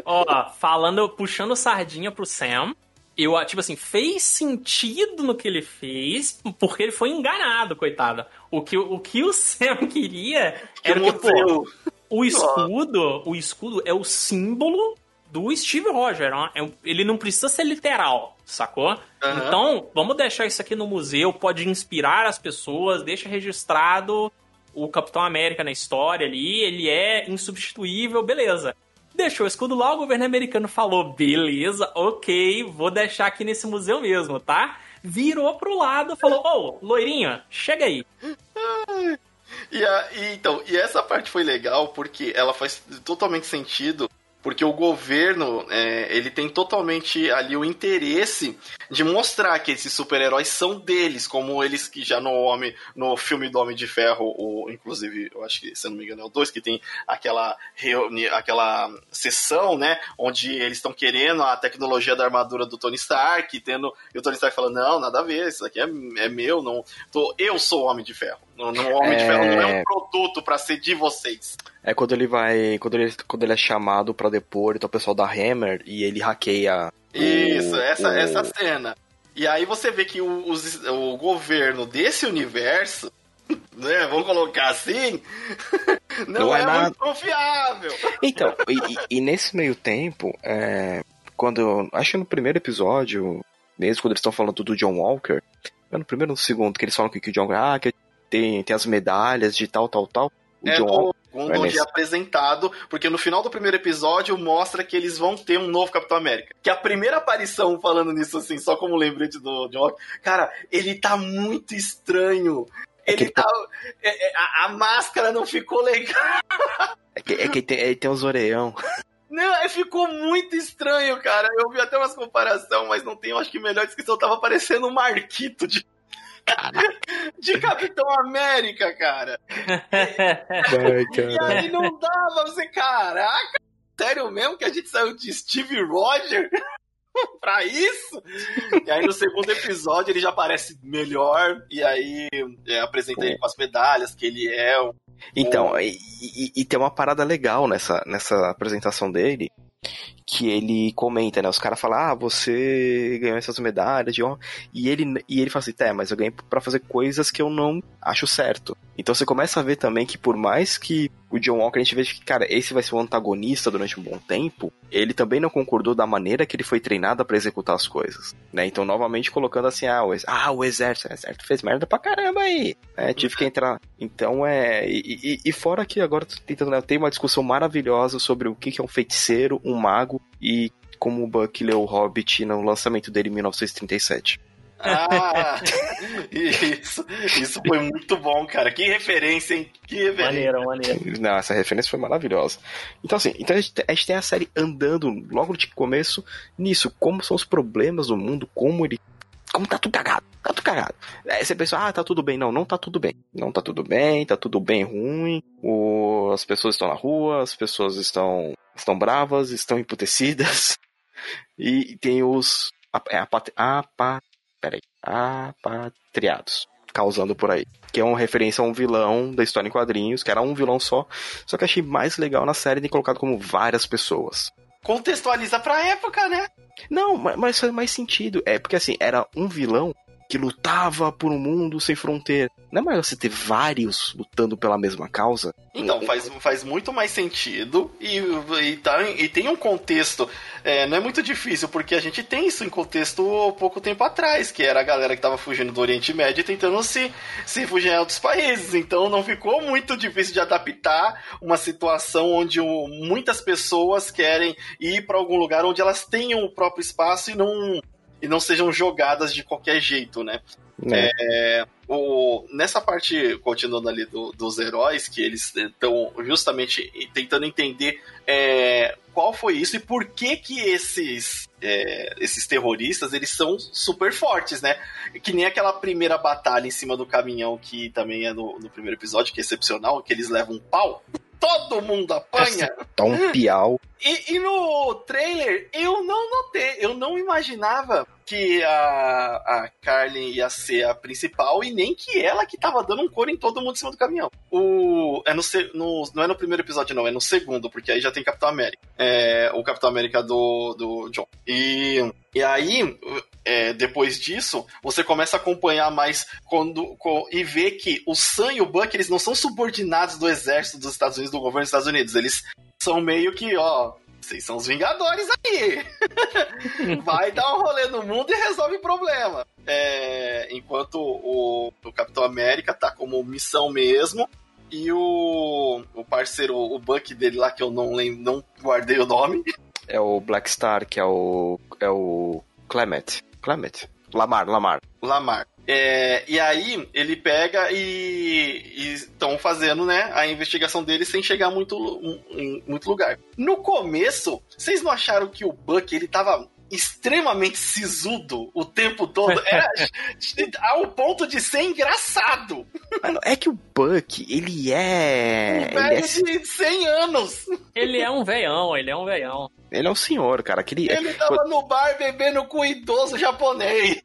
Ó, falando, puxando sardinha pro Sam, eu, tipo assim, fez sentido no que ele fez, porque ele foi enganado, coitado. O que o, que o Sam queria que era que, pô, o escudo, o escudo é o símbolo do Steve Rogers. É ele não precisa ser literal, sacou? Uhum. Então, vamos deixar isso aqui no museu, pode inspirar as pessoas, deixa registrado o Capitão América na história ali, ele é insubstituível, beleza deixou o escudo lá, o governo americano falou: beleza, ok, vou deixar aqui nesse museu mesmo, tá? Virou pro lado, falou: ô, oh, loirinha, chega aí. E, a, e, então, e essa parte foi legal porque ela faz totalmente sentido porque o governo é, ele tem totalmente ali o interesse de mostrar que esses super-heróis são deles, como eles que já no homem no filme do Homem de Ferro, o, inclusive eu acho que se eu não me engano é o 2 que tem aquela reuni aquela sessão, né, onde eles estão querendo a tecnologia da armadura do Tony Stark, tendo e o Tony Stark falando não, nada a ver, isso aqui é, é meu, não, tô, eu sou o Homem de Ferro. No, no Homem é... de Ferro não é um é. produto para ser de vocês. É quando ele vai. Quando ele, quando ele é chamado para depor, então o pessoal da Hammer e ele hackeia. Isso, o, essa, o... essa cena. E aí você vê que o, o, o governo desse universo, né, vamos colocar assim, não, não é, é nada... muito confiável. Então, e, e, nesse meio tempo, é, quando. Acho que no primeiro episódio, mesmo quando eles estão falando do John Walker, é no primeiro ou no segundo, que eles falam que o John ah, que tem, tem as medalhas de tal, tal, tal. O é, John, quando é, é apresentado, porque no final do primeiro episódio mostra que eles vão ter um novo Capitão América. Que a primeira aparição falando nisso assim, só como lembrete do John cara, ele tá muito estranho. É ele tá. É, é, a, a, máscara não ficou legal. É que, é que tem, ele tem os orelhão. Não, ficou muito estranho, cara. Eu vi até umas comparações, mas não tem, eu acho que melhor descrição. Tava parecendo um Marquito de de Capitão América, cara. Vai, cara. E aí não dava, você, caraca, sério mesmo que a gente saiu de Steve Rogers? pra isso? E aí no segundo episódio ele já aparece melhor, e aí é, apresenta ele com as medalhas, que ele é o. Então, e, e, e, tem uma parada legal nessa, nessa apresentação dele, que ele comenta, né? Os caras falam, ah, você ganhou essas medalhas de honra. E ele, e ele fala assim, tá, mas eu ganhei pra fazer coisas que eu não acho certo. Então você começa a ver também que por mais que o John Walker a gente veja que, cara, esse vai ser o antagonista durante um bom tempo, ele também não concordou da maneira que ele foi treinado para executar as coisas, né? Então, novamente colocando assim, ah, o, ah, o exército, o exército fez merda pra caramba aí, né? Tive que entrar. Então, é... E, e, e fora que agora tentando, né, tem uma discussão maravilhosa sobre o que é um feiticeiro, um mago e como o Buck leu o Hobbit no lançamento dele em 1937. Ah, isso, isso foi muito bom, cara. Que referência, hein? Que referência. Maneiro, maneiro. Não, essa referência foi maravilhosa. Então, assim, então a, gente, a gente tem a série andando logo de começo nisso. Como são os problemas do mundo, como ele. Como tá tudo cagado, tá tudo cagado. Aí você pensa, ah, tá tudo bem. Não, não tá tudo bem. Não tá tudo bem, tá tudo bem ruim. O, as pessoas estão na rua, as pessoas estão, estão bravas, estão emputecidas. E tem os. A, a, a, a peraí, apatriados, causando por aí. Que é uma referência a um vilão da história em quadrinhos, que era um vilão só, só que achei mais legal na série de colocado como várias pessoas. Contextualiza pra época, né? Não, mas faz mais sentido. É porque assim, era um vilão que lutava por um mundo sem fronteira. Não é melhor você ter vários lutando pela mesma causa? Então, faz, faz muito mais sentido e, e, tá, e tem um contexto. É, não é muito difícil, porque a gente tem isso em contexto pouco tempo atrás, que era a galera que tava fugindo do Oriente Médio e tentando se, se fugir em outros países. Então não ficou muito difícil de adaptar uma situação onde o, muitas pessoas querem ir para algum lugar onde elas tenham o próprio espaço e não e não sejam jogadas de qualquer jeito, né? É. É, o, nessa parte, continuando ali do, dos heróis, que eles estão justamente tentando entender é, qual foi isso e por que que esses, é, esses terroristas, eles são super fortes, né? Que nem aquela primeira batalha em cima do caminhão, que também é no, no primeiro episódio, que é excepcional, que eles levam um pau todo mundo apanha. Tá um piau. E, e, no trailer, eu não notei, eu não imaginava que a, a Carlin ia ser a principal e nem que ela que tava dando um couro em todo mundo em cima do caminhão. O, é no, no, não é no primeiro episódio, não, é no segundo, porque aí já tem Capitão América. É, o Capitão América do, do John. E, e aí, é, depois disso, você começa a acompanhar mais quando, com, e ver que o Sam e o Buck, eles não são subordinados do exército dos Estados Unidos, do governo dos Estados Unidos. Eles são meio que, ó, vocês são os Vingadores aí. Vai dar um rolê no mundo e resolve o problema. É, enquanto o, o, Capitão América tá como missão mesmo. E o, o parceiro, o Buck dele lá, que eu não lembro, não guardei o nome. É o Black Star, que é o. É o Clement. Clement. Lamar, Lamar. Lamar. É, e aí ele pega e estão fazendo né, a investigação dele sem chegar muito, em muito lugar. No começo, vocês não acharam que o Buck ele tava extremamente sisudo o tempo todo. Era ao ponto de ser engraçado. Mano, é que o Buck, ele é. Um velho ele é... de 100 anos. Ele é um veião, ele é um veião. Ele é um senhor, cara. Aquele... Ele tava no bar bebendo com o idoso japonês.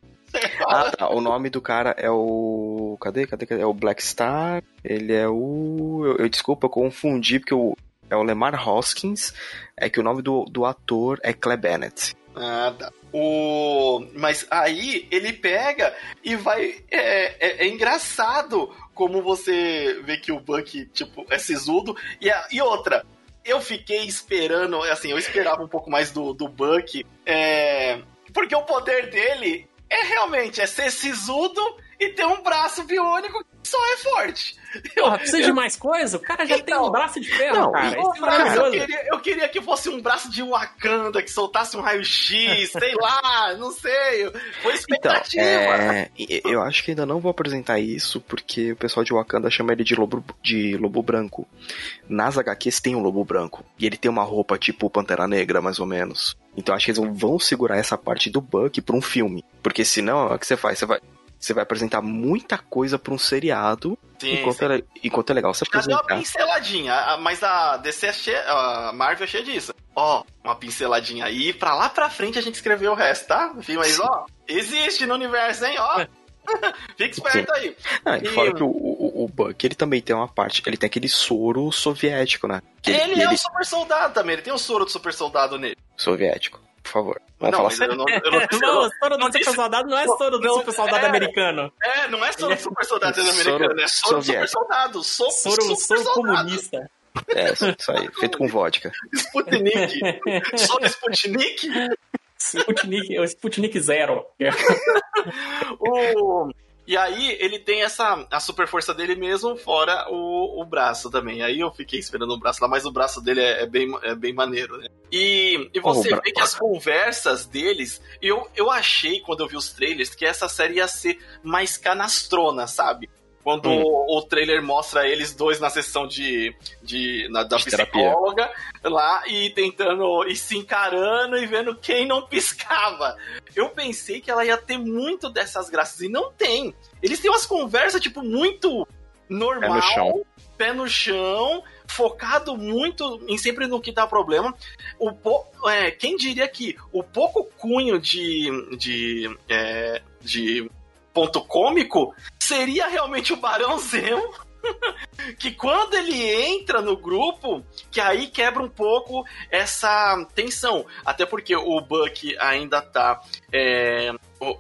Ah, tá. O nome do cara é o. Cadê? Cadê? Cadê? É o Black Star. Ele é o. Eu, eu desculpa, eu confundi, porque o... é o Lemar Hoskins. É que o nome do, do ator é Clay Bennett. Ah, tá. O... Mas aí ele pega e vai. É, é, é, engraçado como você vê que o Buck, tipo, é sisudo. E, a... e outra, eu fiquei esperando, assim, eu esperava um pouco mais do, do Buck. É... Porque o poder dele é realmente é ser sisudo e ter um braço biônico que só é forte. Porra, precisa eu... de mais coisa? O cara já então, tem um braço de ferro, não, cara. é eu, queria, eu queria que fosse um braço de Wakanda, que soltasse um raio-x, sei lá, não sei. Foi expectativa. Então, é, eu acho que ainda não vou apresentar isso, porque o pessoal de Wakanda chama ele de lobo, de lobo branco. Nas HQs tem um lobo branco. E ele tem uma roupa tipo Pantera Negra, mais ou menos. Então acho que eles vão segurar essa parte do Buck pra um filme. Porque senão, o que você faz? Você vai você vai apresentar muita coisa para um seriado, sim, enquanto, sim. É, enquanto é legal você Já apresentar. deu uma pinceladinha, mas a DC é cheia, a Marvel é cheia disso. Ó, uma pinceladinha aí, pra lá pra frente a gente escreveu o resto, tá? Mas, ó, existe no universo, hein? Ó. Fique esperto Sim. aí. Ah, e fora que o, o, o, Buck, ele também tem uma parte, ele tem aquele soro soviético, né? Que ele, ele é um super soldado também, ele tem um soro de super soldado nele. Soviético por favor. Vamos não, falar sério. Eu não, eu não, disse, não, o soro do super soldado não é soro do super soldado é, americano. É, não é soro do super soldado americano, é soro do super soldado. Soro, soro, soro comunista. É, isso aí, feito com vodka. Sputnik. Soro Sputnik. Sputnik, o Sputnik Zero. o, e aí ele tem essa a super força dele mesmo, fora o, o braço também. Aí eu fiquei esperando o braço lá, mas o braço dele é, é bem, é bem maneiro, né? E, e você oh, vê que as conversas deles, eu, eu achei quando eu vi os trailers que essa série ia ser mais canastrona, sabe? Quando hum. o, o, trailer mostra eles dois na sessão de, de na, da de psicóloga terapia. lá e tentando e se encarando e vendo quem não piscava. Eu pensei que ela ia ter muito dessas graças e não tem. Eles têm umas conversas tipo muito normal, pé no chão, pé no chão focado muito em sempre no que dá problema. O po, é, quem diria que o pouco cunho de, de, é, de ponto cômico seria realmente o Barão Zemo. que quando ele entra no grupo, que aí quebra um pouco essa tensão. Até porque o Buck ainda tá é,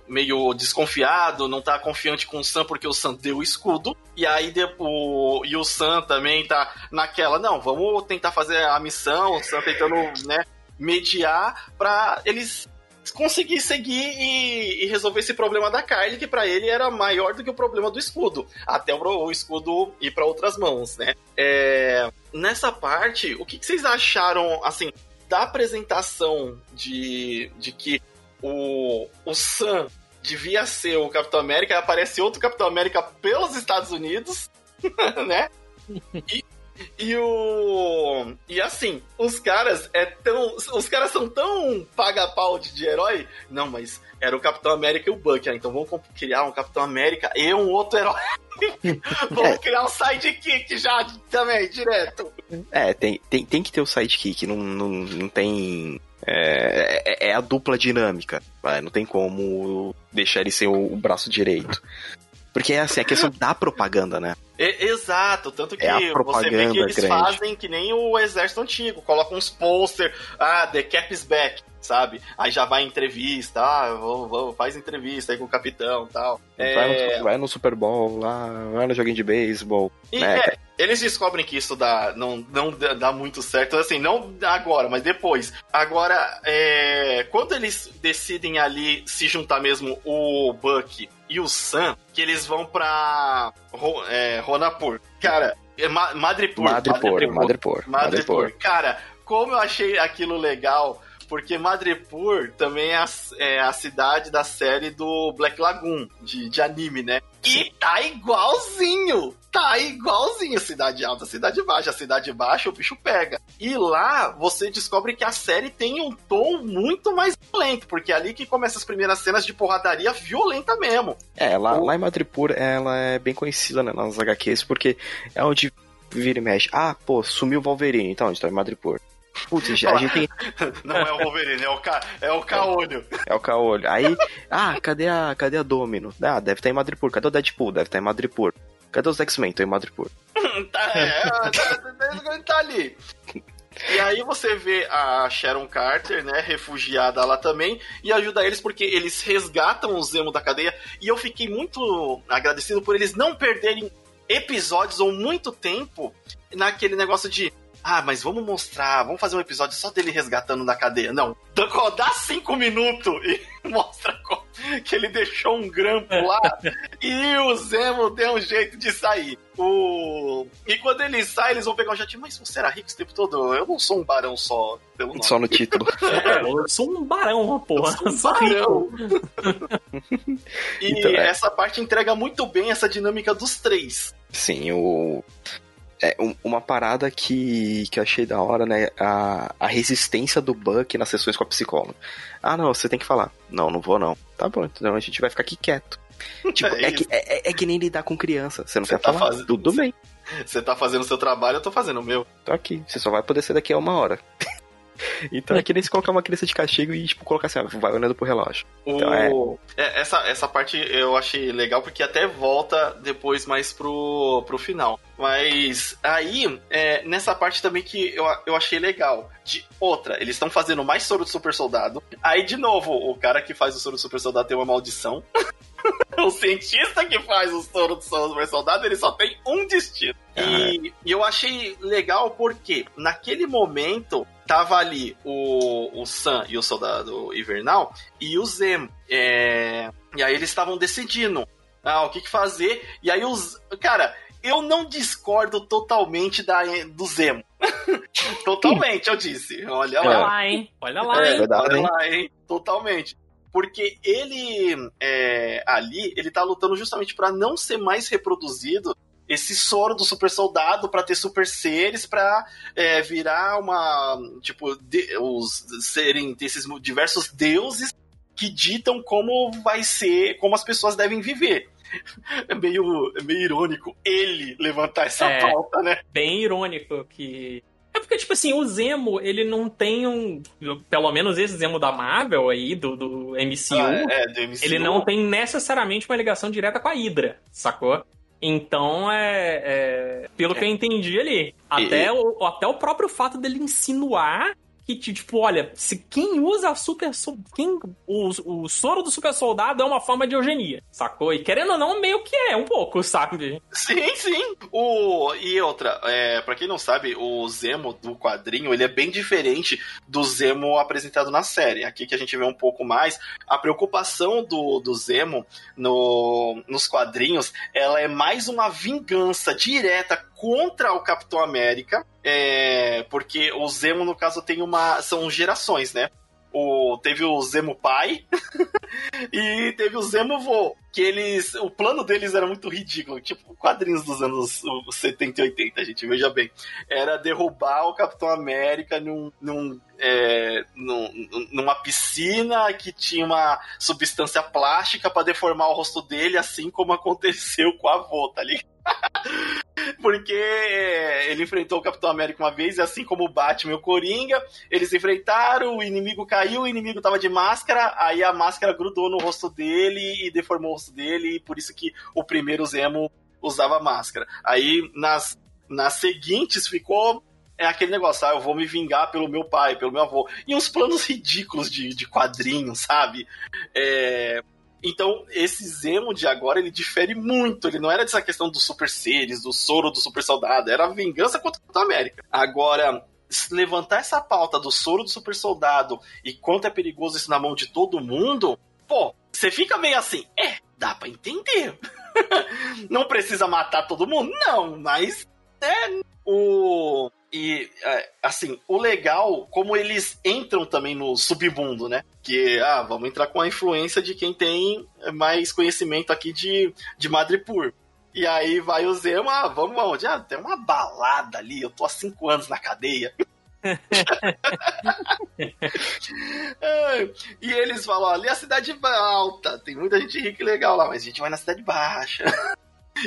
meio desconfiado, não tá confiante com o Sam porque o Sam deu o escudo. E aí o, e o Sam também tá naquela, não, vamos tentar fazer a missão, o Sam tentando, né, mediar para eles conseguir seguir e, e, resolver esse problema da Kylie, que para ele era maior do que o problema do escudo, até o, o escudo ir para outras mãos, né? É, nessa parte, o que, que, vocês acharam, assim, da apresentação de, de que o, o Sam devia ser o Capitão América, aparece outro Capitão América pelos Estados Unidos, né? E, e o. E assim, os caras é tão. Os caras são tão paga-pau de, herói. Não, mas era o Capitão América e o Buck. Ah, então vamos criar um Capitão América e um outro herói. vamos é. criar um sidekick já também, direto. É, tem, tem, tem que ter o sidekick, não, não, não tem. É, é, é a dupla dinâmica. Não tem como deixar ele ser o, o braço direito. Porque é assim, a questão da propaganda, né? É, exato, tanto que é você vê que eles grande. fazem que nem o exército antigo, colocam uns posters, ah, The Cap is back sabe? Aí já vai em entrevista, ah, vou, vou, faz entrevista aí com o capitão tal. É... Vai, no, vai, no, Super Bowl lá, vai no joguinho de beisebol. E né? é, eles descobrem que isso dá, não, não dá muito certo, assim, não agora, mas depois. Agora, é, quando eles decidem ali se juntar mesmo o Buck e o Sam, que eles vão pra é, Ronapur. Cara, é Madripur. Madripur, Madripur. Madripur. Madripur. Cara, como eu achei aquilo legal porque Madripoor também é a, é a, cidade da série do Black Lagoon, de, de anime, né? E tá igualzinho! Tá igualzinho. Cidade alta, cidade baixa. Cidade baixa, o bicho pega. E lá você descobre que a série tem um tom muito mais violento, porque é ali que começa as primeiras cenas de porradaria violenta mesmo. É, lá, o... lá em Madripoor ela é bem conhecida né, nas HQs, porque é onde vira e mexe. Ah, pô, sumiu o Wolverine, então onde tá em Madripoor. Putz, a gente tem. Não é o Wolverine, é o, ca... é o Caolho. É o Caolho. Aí, ah, cadê a, cadê a Domino? Ah, deve estar em Madripoor. Cadê o Deadpool? Deve estar em Madripoor. Cadê os X-Men? Estão em Madripoor. tá, é, tá, tá, tá ali. E aí você vê a Sharon Carter, né, refugiada lá também, e ajuda eles porque eles resgatam o Zemo da cadeia. E eu fiquei muito agradecido por eles não perderem episódios ou muito tempo naquele negócio de ah, mas vamos mostrar, vamos fazer um episódio só dele resgatando na cadeia. Não, dá cinco minutos e mostra que ele deixou um grampo lá e o Zemo deu um jeito de sair. O... E quando ele sai, eles vão pegar o jatinho. Mas você era rico esse tempo todo? Eu não sou um barão só pelo nome. Só no título. É, eu sou um barão, porra. Eu sou um barão. e então, é. essa parte entrega muito bem essa dinâmica dos três. Sim, o é, um, uma parada que, que eu achei da hora, né? A, a resistência do Buck nas sessões com a psicóloga. Ah, não, você tem que falar. Não, não vou não. Tá bom, então a gente vai ficar aqui quieto. Tipo, é, é que, é, é, que nem lidar com criança. Você não você quer tá falar? Faz... Tudo bem. Você tá fazendo o seu trabalho, eu tô fazendo o meu. Tô aqui. Você só vai poder ser daqui a uma hora. Então é que nem se colocar uma criança de castigo e, tipo, colocar assim, vai olhando pro relógio. Então, o... é... é... essa, essa parte eu achei legal porque até volta depois mais pro, pro final. Mas aí, é, nessa parte também que eu, eu achei legal. De outra, eles estão fazendo mais soro do super soldado. Aí, de novo, o cara que faz o soro do super soldado tem uma maldição. o cientista que faz o soro do super soldado, ele só tem um destino. E, e eu achei legal porque, naquele momento, tava ali o, o Sam e o Soldado Invernal e o Zemo. É... E aí eles estavam decidindo ah, o que, que fazer. E aí os. Cara, eu não discordo totalmente da, do Zemo. totalmente, eu disse. Olha lá. Olha lá, hein? Olha lá, é, hein? Olha lá, hein? Totalmente. Porque ele é, ali, ele tá lutando justamente para não ser mais reproduzido esse soro do super soldado para ter super seres para é, virar uma tipo de, os serem esses diversos deuses que ditam como vai ser como as pessoas devem viver é meio, é meio irônico ele levantar essa é, pauta, né? Bem irônico que é porque, tipo assim, o Zemo, ele não tem um. Pelo menos esse Zemo da Marvel aí, do, do MCU, ah, é, do MCU. Ele não tem necessariamente uma ligação direta com a Hydra, sacou? Então, é, é pelo é. que eu entendi ali, até, e... o, até o próprio fato dele insinuar que, tipo, olha, se quem usa super. Quem, o, o soro do super soldado é uma forma de eugenia, sacou? E querendo ou não, meio que é, um pouco, sabe? Sim, sim. O, e outra, é, pra quem não sabe, o Zemo do quadrinho, ele é bem diferente do Zemo apresentado na série. Aqui que a gente vê um pouco mais, a preocupação do, do Zemo no, nos quadrinhos, ela é mais uma vingança direta contra o Capitão América, é, porque o Zemo, no caso, tem uma. São gerações, né? o, teve o Zemo pai e teve o Zemo vô. Que eles. O plano deles era muito ridículo. Tipo, quadrinhos dos anos 70 e 80, gente, veja bem. Era derrubar o Capitão América num, num é, num, numa piscina que tinha uma substância plástica para deformar o rosto dele, assim como aconteceu com a avó, tá ligado? Porque ele enfrentou o Capitão América uma vez, e assim como o Batman e o Coringa, eles enfrentaram, o inimigo caiu, o inimigo tava de máscara, aí a máscara grudou no rosto dele e deformou o rosto dele, e por isso que o primeiro Zemo usava máscara. Aí nas, nas seguintes ficou é aquele negócio, ah, eu vou me vingar pelo meu pai, pelo meu avô. E uns planos ridículos de, de quadrinhos, sabe? É, então, esse Zemo de agora, ele difere muito. Ele não era dessa questão dos super seres, do soro do super soldado. Era a vingança contra Capitão América. Agora, levantar essa pauta do soro do super soldado e quanto é perigoso isso na mão de todo mundo, pô, você fica meio assim, é, dá pra entender. não precisa matar todo mundo? Não, mas é, o e, é, assim, o legal, como eles entram também no submundo, né? Que, ah, vamos entrar com a influência de quem tem mais conhecimento aqui de, de Madripoor. E aí vai o Zema, ah, vamos aonde? Ah, tem uma balada ali, eu tô há cinco anos na cadeia. e eles falam, ali é a cidade alta, tem muita gente rica e legal lá, mas a gente vai na cidade baixa.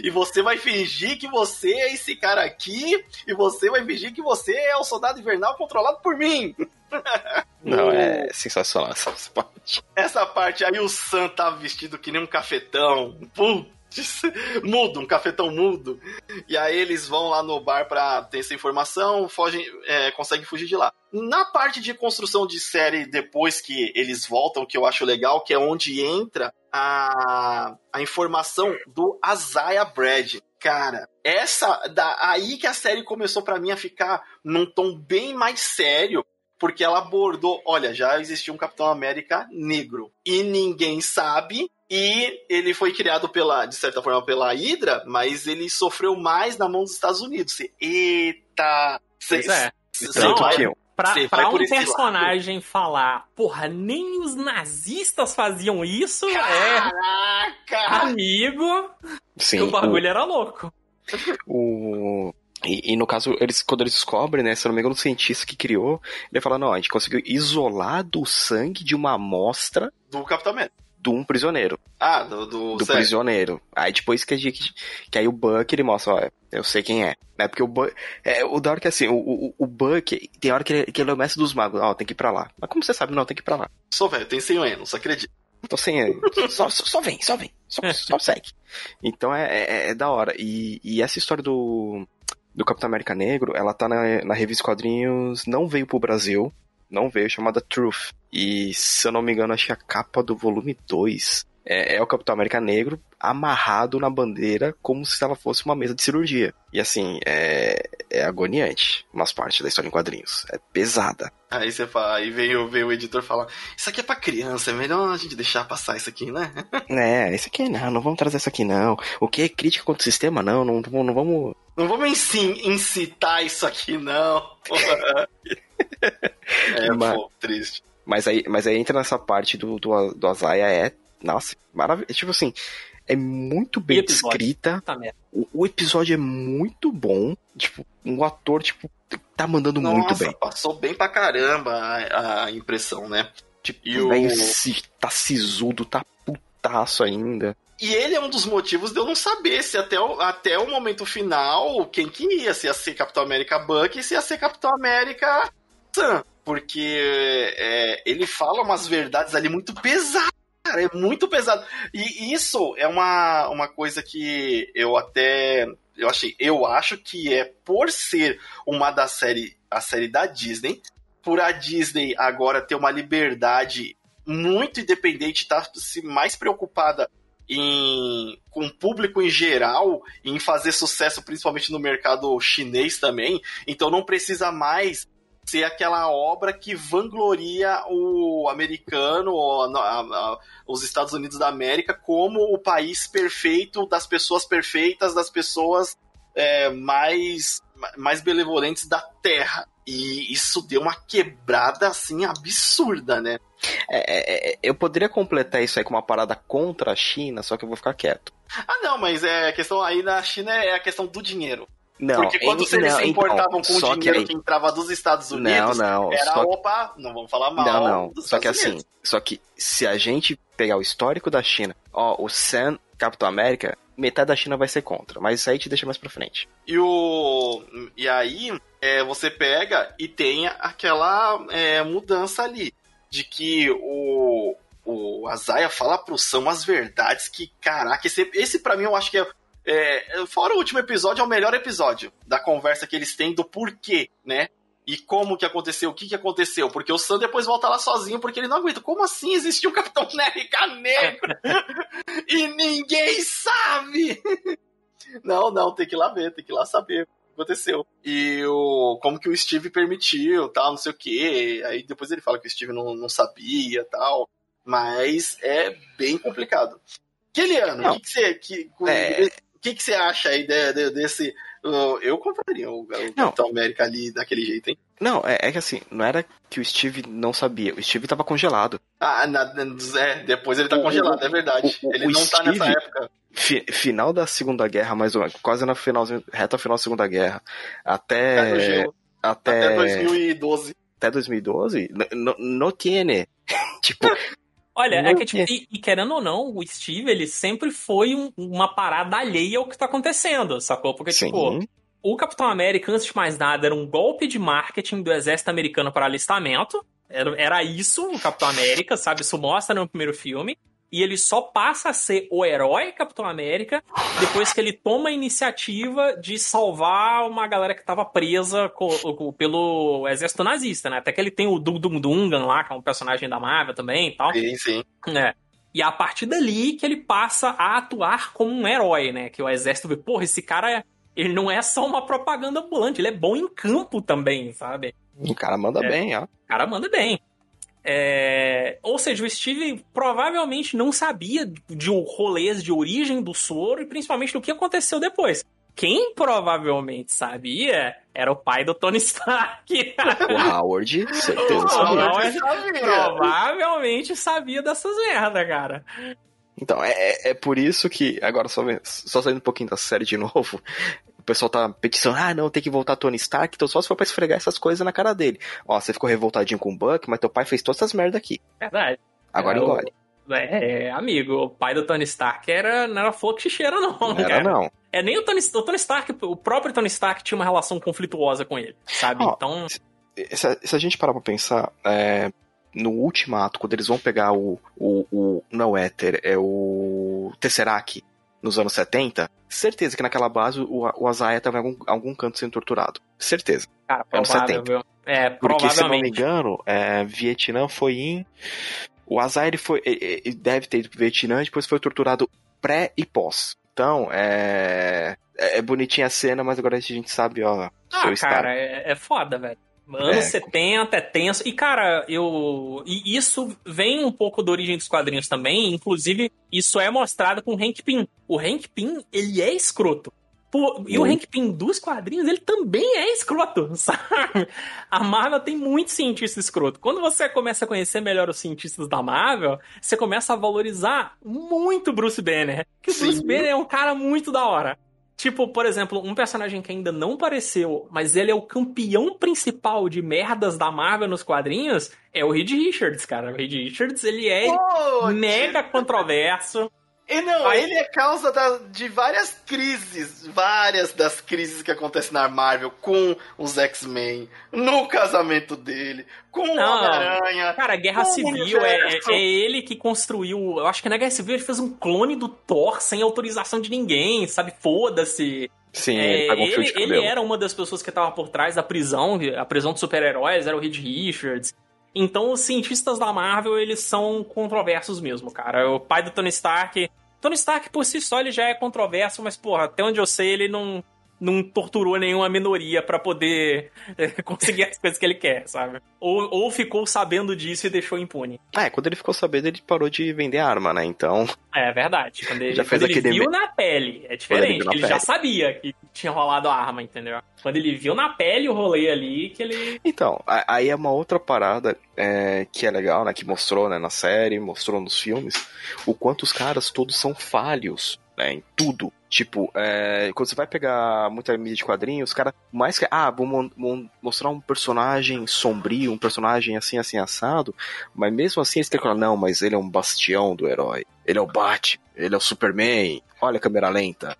E você vai fingir que você é esse cara aqui, e você vai fingir que você é o soldado invernal controlado por mim. Não, é sensacional essa parte. Essa parte aí o Sam tá vestido que nem um cafetão. Puta mudo, um cafetão mudo. E aí eles vão lá no bar pra ter essa informação, fogem, é, conseguem fugir de lá. Na parte de construção de série, depois que eles voltam, que eu acho legal, que é onde entra a, a informação do Azaya Brad. Cara, essa. Da, aí que a série começou para mim a ficar num tom bem mais sério porque ela abordou, olha, já existia um Capitão América negro e ninguém sabe e ele foi criado pela, de certa forma, pela Hydra, mas ele sofreu mais na mão dos Estados Unidos. Eita! Pois é. Então, pra, pra um personagem lado. falar, porra, nem os nazistas faziam isso, é Caraca. é. Amigo, Sim, o bagulho o... era louco. O. E, e, no caso, eles, quando eles descobrem, né, se não me engano, o cientista que criou, ele fala, não, a gente conseguiu isolar do sangue de uma amostra do Capitão América de um prisioneiro. Ah, do, do, do prisioneiro. Aí depois que, que, que aí o Buck ele mostra, ó, eu sei quem é. Né? Porque o Buck. É, o da hora que assim, o, o, o Buck, tem hora que ele, que ele é o mestre dos magos. Ó, tem que ir pra lá. Mas como você sabe, não, tem que ir pra lá. Sou velho, tem 100 anos, acredito. Tô sem só, só, só vem, só vem. Só, só segue. Então é, é, é, da hora. E, e essa história do, do Capitão América Negro, ela tá na, na revista Quadrinhos, não veio pro Brasil não veio, chamada Truth. E, se eu não me engano, acho que a capa do volume 2 é, é, o Capitão América Negro amarrado na bandeira como se ela fosse uma mesa de cirurgia. E assim, é, é agoniante umas partes da história em quadrinhos. É pesada. Aí você fala, aí veio, veio o editor falar, isso aqui é pra criança, é melhor a gente deixar passar isso aqui, né? É, isso aqui não, não vamos trazer isso aqui não. O que é crítica contra o sistema, não, não, não, não vamos. Não vamos incitar isso aqui, não. é, mas, pô, triste. Mas aí, mas aí entra nessa parte do, do, do Azaia, é. Nossa, maravilhoso. Tipo assim, é muito bem descrita. O, o, episódio é muito bom. Tipo, um ator, tipo, tá mandando Nossa, muito bem. Passou bem pra caramba a, a impressão, né? Tipo, e o velho tá sisudo, tá putaço ainda. E ele é um dos motivos de eu não saber se até o, até o momento final quem que ia, se ia ser Capitão América Buck e se ia ser Capitão América Porque é, ele fala umas verdades ali muito pesadas, cara, é muito pesado. E isso é uma, uma coisa que eu até. Eu achei. Eu acho que é por ser uma da série. A série da Disney. Por a Disney agora ter uma liberdade muito independente, tá se mais preocupada em, com o público em geral, em fazer sucesso principalmente no mercado chinês também. Então não precisa mais ser aquela obra que vangloria o americano, ou a, a, os Estados Unidos da América, como o país perfeito, das pessoas perfeitas, das pessoas é, mais, mais benevolentes da Terra. E isso deu uma quebrada assim absurda, né? É, é, é, eu poderia completar isso aí com uma parada contra a China, só que eu vou ficar quieto. Ah, não, mas é a questão aí na China é a questão do dinheiro. Não, Porque quando em, eles não, se importavam então, com o dinheiro que, que, entrava dos Estados Unidos, não, não, era só... opa, não vamos falar mal. Não, não. Só que assim, só que se a gente pegar o histórico da China, ó, o Sam Capitão América, metade da China vai ser contra, mas isso aí te deixa mais pra frente. E o. E aí, é, você pega e tem aquela é, mudança ali. De que o. O Azaia fala pro Sam as verdades que, caraca, esse, esse pra mim eu acho que é é, fora o último episódio, é o melhor episódio da conversa que eles têm do porquê, né? E como que aconteceu, o que que aconteceu. Porque o Sam depois volta lá sozinho porque ele não aguenta. Como assim existiu o Capitão América negro? e ninguém sabe! não, não, tem que ir lá ver, tem que ir lá saber o que aconteceu. E o, como que o Steve permitiu, tal, não sei o quê. Aí depois ele fala que o Steve não, não sabia, tal. Mas é bem complicado. Keliano, o que, que você. Que, é... O que, que você acha aí de, de, desse. Uh, eu compraria o, o Capitão América ali daquele jeito, hein? Não, é, é, que assim, não era que o Steve não sabia, o Steve tava congelado. Ah, na, é, depois ele tá o, congelado, é verdade. Ele não Steve, tá nessa época. Fi, final da Segunda Guerra, mais ou menos, quase na finalzinho, reta final da Segunda Guerra, até. Até, até 2012. Até 2012? No, no tiene. tipo, Olha, é que, tipo, e, e, querendo ou não, o Steve, ele sempre foi um, uma parada alheia ao que tá acontecendo, sacou? Porque, Sim. tipo, o Capitão América, antes de mais nada, era um golpe de marketing do exército americano para alistamento. Era, era isso, o Capitão América, sabe? Isso mostra no primeiro filme e ele só passa a ser o herói Capitão América depois que ele toma a iniciativa de salvar uma galera que estava presa pelo exército nazista, né? Até que ele tem o Dung Dung Dungan lá, que é um personagem da Marvel também e tal. Sim, sim. É. E é a partir dali que ele passa a atuar como um herói, né? Que o exército vê, porra, esse cara, ele não é só uma propaganda ambulante, ele é bom em campo também, sabe? O cara manda é. bem, ó. O cara manda bem. É... Ou seja, o Steve provavelmente não sabia de rolês de origem do soro e principalmente do que aconteceu depois. Quem provavelmente sabia era o pai do Tony Stark. O Howard, certeza. O Howard sabia. provavelmente sabia dessas merdas, cara. Então, é, é, é por isso que, agora só, só saindo um pouquinho da série de novo, pessoal tá peticionando, ah, não, tem que voltar Tony Stark, então só se for pra esfregar essas coisas na cara dele. Ó, você ficou revoltadinho com o Buck, mas teu pai fez todas essas merda aqui. Verdade. Agora é, engole. O, é, amigo, o pai do Tony Stark era, não era fogo xixeira, não. Não era, não. É nem o Tony, o Tony Stark, o próprio Tony Stark tinha uma relação conflituosa com ele, sabe? Ó, então. Se, se, a gente parar pra pensar, é, no ultimato, quando eles vão pegar o. o, o não é Éter, é o Tesseract nos anos 70, certeza que naquela base o, o Azaia estava em algum, algum canto sendo torturado. Certeza. Cara, anos 70. É, Porque, se não me engano, é, Vietnã foi em. O Azaia ele foi, ele deve ter ido pro Vietnã e depois foi torturado pré e pós. Então, é. É, é bonitinha a cena, mas agora a gente sabe, ó. Ah, cara, é, é foda, velho. Anos é. 70, é tenso. E, cara, eu. E isso vem um pouco da origem dos quadrinhos também. Inclusive, isso é mostrado com o Hank Pym. O Hank Pym, ele é escroto. Pô, e o Hank Pym dos quadrinhos, ele também é escroto, sabe? A Marvel tem muito cientista escroto. Quando você começa a conhecer melhor os cientistas da Marvel, você começa a valorizar muito Bruce Banner. Que o Bruce Banner é um cara muito da hora. Tipo, por exemplo, um personagem que ainda não apareceu, mas ele é o campeão principal de merdas da Marvel nos quadrinhos, é o Reed Richards, cara. O Reed Richards, ele é mega controverso. E não, ele é causa da, de várias crises, várias das crises que acontecem na Marvel com os X-Men, no casamento dele, com o Homem-Aranha. Cara, Guerra Civil é, é, ele que construiu. Eu acho que na Guerra Civil ele fez um clone do Thor sem autorização de ninguém, sabe? Foda-se. Sim, é, ele, ele, ele era uma das pessoas que estava por trás da prisão, a prisão de super-heróis, era o Reed Richards. Então, os cientistas da Marvel, eles são controversos mesmo, cara. O pai do Tony Stark. Tony Stark, por si só, ele já é controverso, mas, porra, até onde eu sei, ele não. Não torturou nenhuma minoria para poder é, conseguir as coisas que ele quer, sabe? Ou, ou ficou sabendo disso e deixou impune. É, quando ele ficou sabendo, ele parou de vender arma, né? Então. É verdade. Quando ele, já fez quando ele viu na pele, é diferente. Ele, ele já sabia que tinha rolado a arma, entendeu? Quando ele viu na pele o rolê ali, que ele. Então, aí é uma outra parada é, que é legal, né? Que mostrou né, na série, mostrou nos filmes, o quanto os caras todos são falhos né, em tudo. Tipo, é, quando você vai pegar muita mídia de quadrinhos, os caras, mais que. Ah, vou mostrar um personagem sombrio, um personagem assim, assim, assado. Mas mesmo assim eles têm que falar, não, mas ele é um bastião do herói. Ele é o Batman, ele é o Superman. Olha a câmera lenta.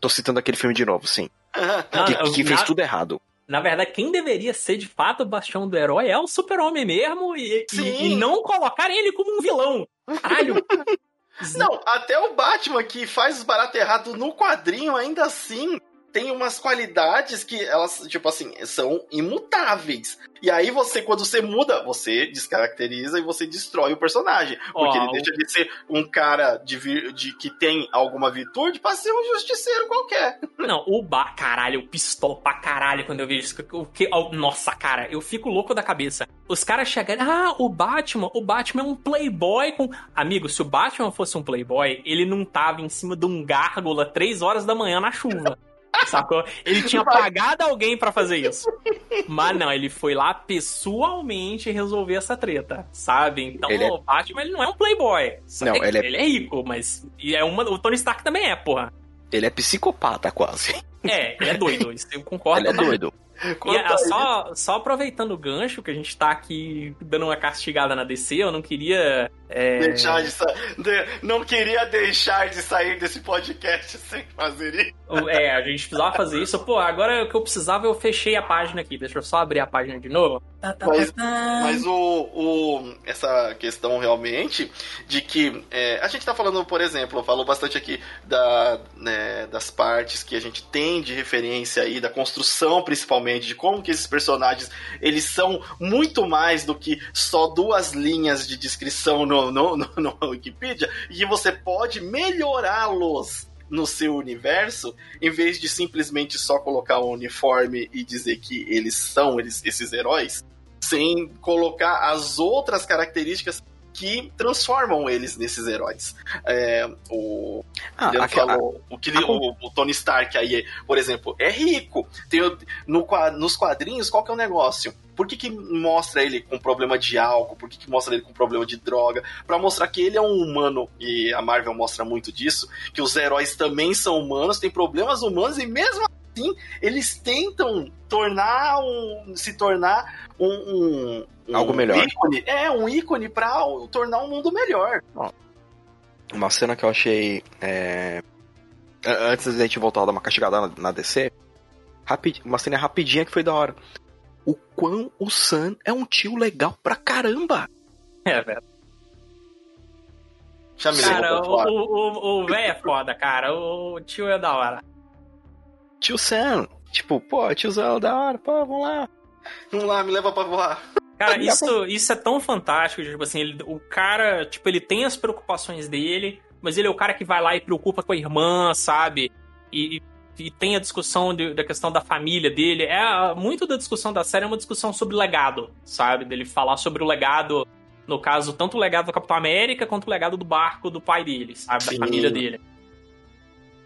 Tô citando aquele filme de novo, sim. Não, que, que fez na, tudo errado. Na verdade, quem deveria ser de fato o bastião do herói é o super-homem mesmo e, e, e, não colocar ele como um vilão. Caralho, Não, até o Batman que faz os baratos errados no quadrinho, ainda assim, tem umas qualidades que elas, tipo assim, são imutáveis. E aí você, quando você muda, você descaracteriza e você destrói o personagem. Porque oh, ele deixa de ser um cara de, de que tem alguma virtude pra ser um justiceiro qualquer. Não, o Ba, caralho, eu pistola pra caralho quando eu vejo isso. O que, oh, nossa, cara, eu fico louco da cabeça. Os caras chegam, ah, o Batman, o Batman é um playboy com. Amigo, se o Batman fosse um playboy, ele não tava em cima de um gárgula três horas da manhã na chuva. Sacou? Ele tinha pagado alguém para fazer isso. Mas não, ele foi lá pessoalmente resolver essa treta, sabe? Então ele o é... Batman ele não é um playboy. Não, ele é... ele é rico, mas e é uma... o Tony Stark também é, porra. Ele é psicopata quase. É, ele é doido, isso eu concordo. Ele é doido. E, é, só, só aproveitando o gancho que a gente tá aqui dando uma castigada na DC, eu não queria. É... Deixar de, de Não queria deixar de sair desse podcast sem fazer isso. É, a gente precisava fazer isso. Pô, agora o que eu precisava, eu fechei a página aqui. Deixa eu só abrir a página de novo. Tá, tá, mas, tá, mas o, o, essa questão realmente de que é, a gente tá falando, por exemplo, falou bastante aqui da, né, das partes que a gente tem de referência aí, da construção principalmente de como que esses personagens eles são muito mais do que só duas linhas de descrição no, no, no, no Wikipedia e que você pode melhorá-los no seu universo, em vez de simplesmente só colocar um uniforme e dizer que eles são eles, esses heróis, sem colocar as outras características que transformam eles nesses heróis. É, o, ah, a, falou, o, que, a, o, o, Tony Stark aí, por exemplo, é rico. Tem, no, nos quadrinhos, qual que é o negócio? Por que, que mostra ele com problema de álcool? Por que, que mostra ele com problema de droga? Para mostrar que ele é um humano, e a Marvel mostra muito disso, que os heróis também são humanos, têm problemas humanos, e mesmo assim, eles tentam tornar um, se tornar um, um algo melhor. Ícone, é, um ícone para tornar um mundo melhor. Uma cena que eu achei. É... Antes da gente voltar a dar uma castigada na, na DC, rapid... uma cena rapidinha que foi da hora. O quão o Sam é um tio legal pra caramba. É, velho. Cara, o, o, o velho é foda, cara. O tio é da hora. Tio Sam, tipo, pô, tiozão da hora, pô, vamos lá. Vamos lá, me leva pra voar. Cara, isso, isso é tão fantástico, tipo assim, ele, o cara, tipo, ele tem as preocupações dele, mas ele é o cara que vai lá e preocupa com a irmã, sabe? E, e tem a discussão de, da questão da família dele. É muito da discussão da série é uma discussão sobre legado, sabe? Dele falar sobre o legado, no caso, tanto o legado do Capitão América quanto o legado do barco do pai dele, sabe? Sim. Da família dele.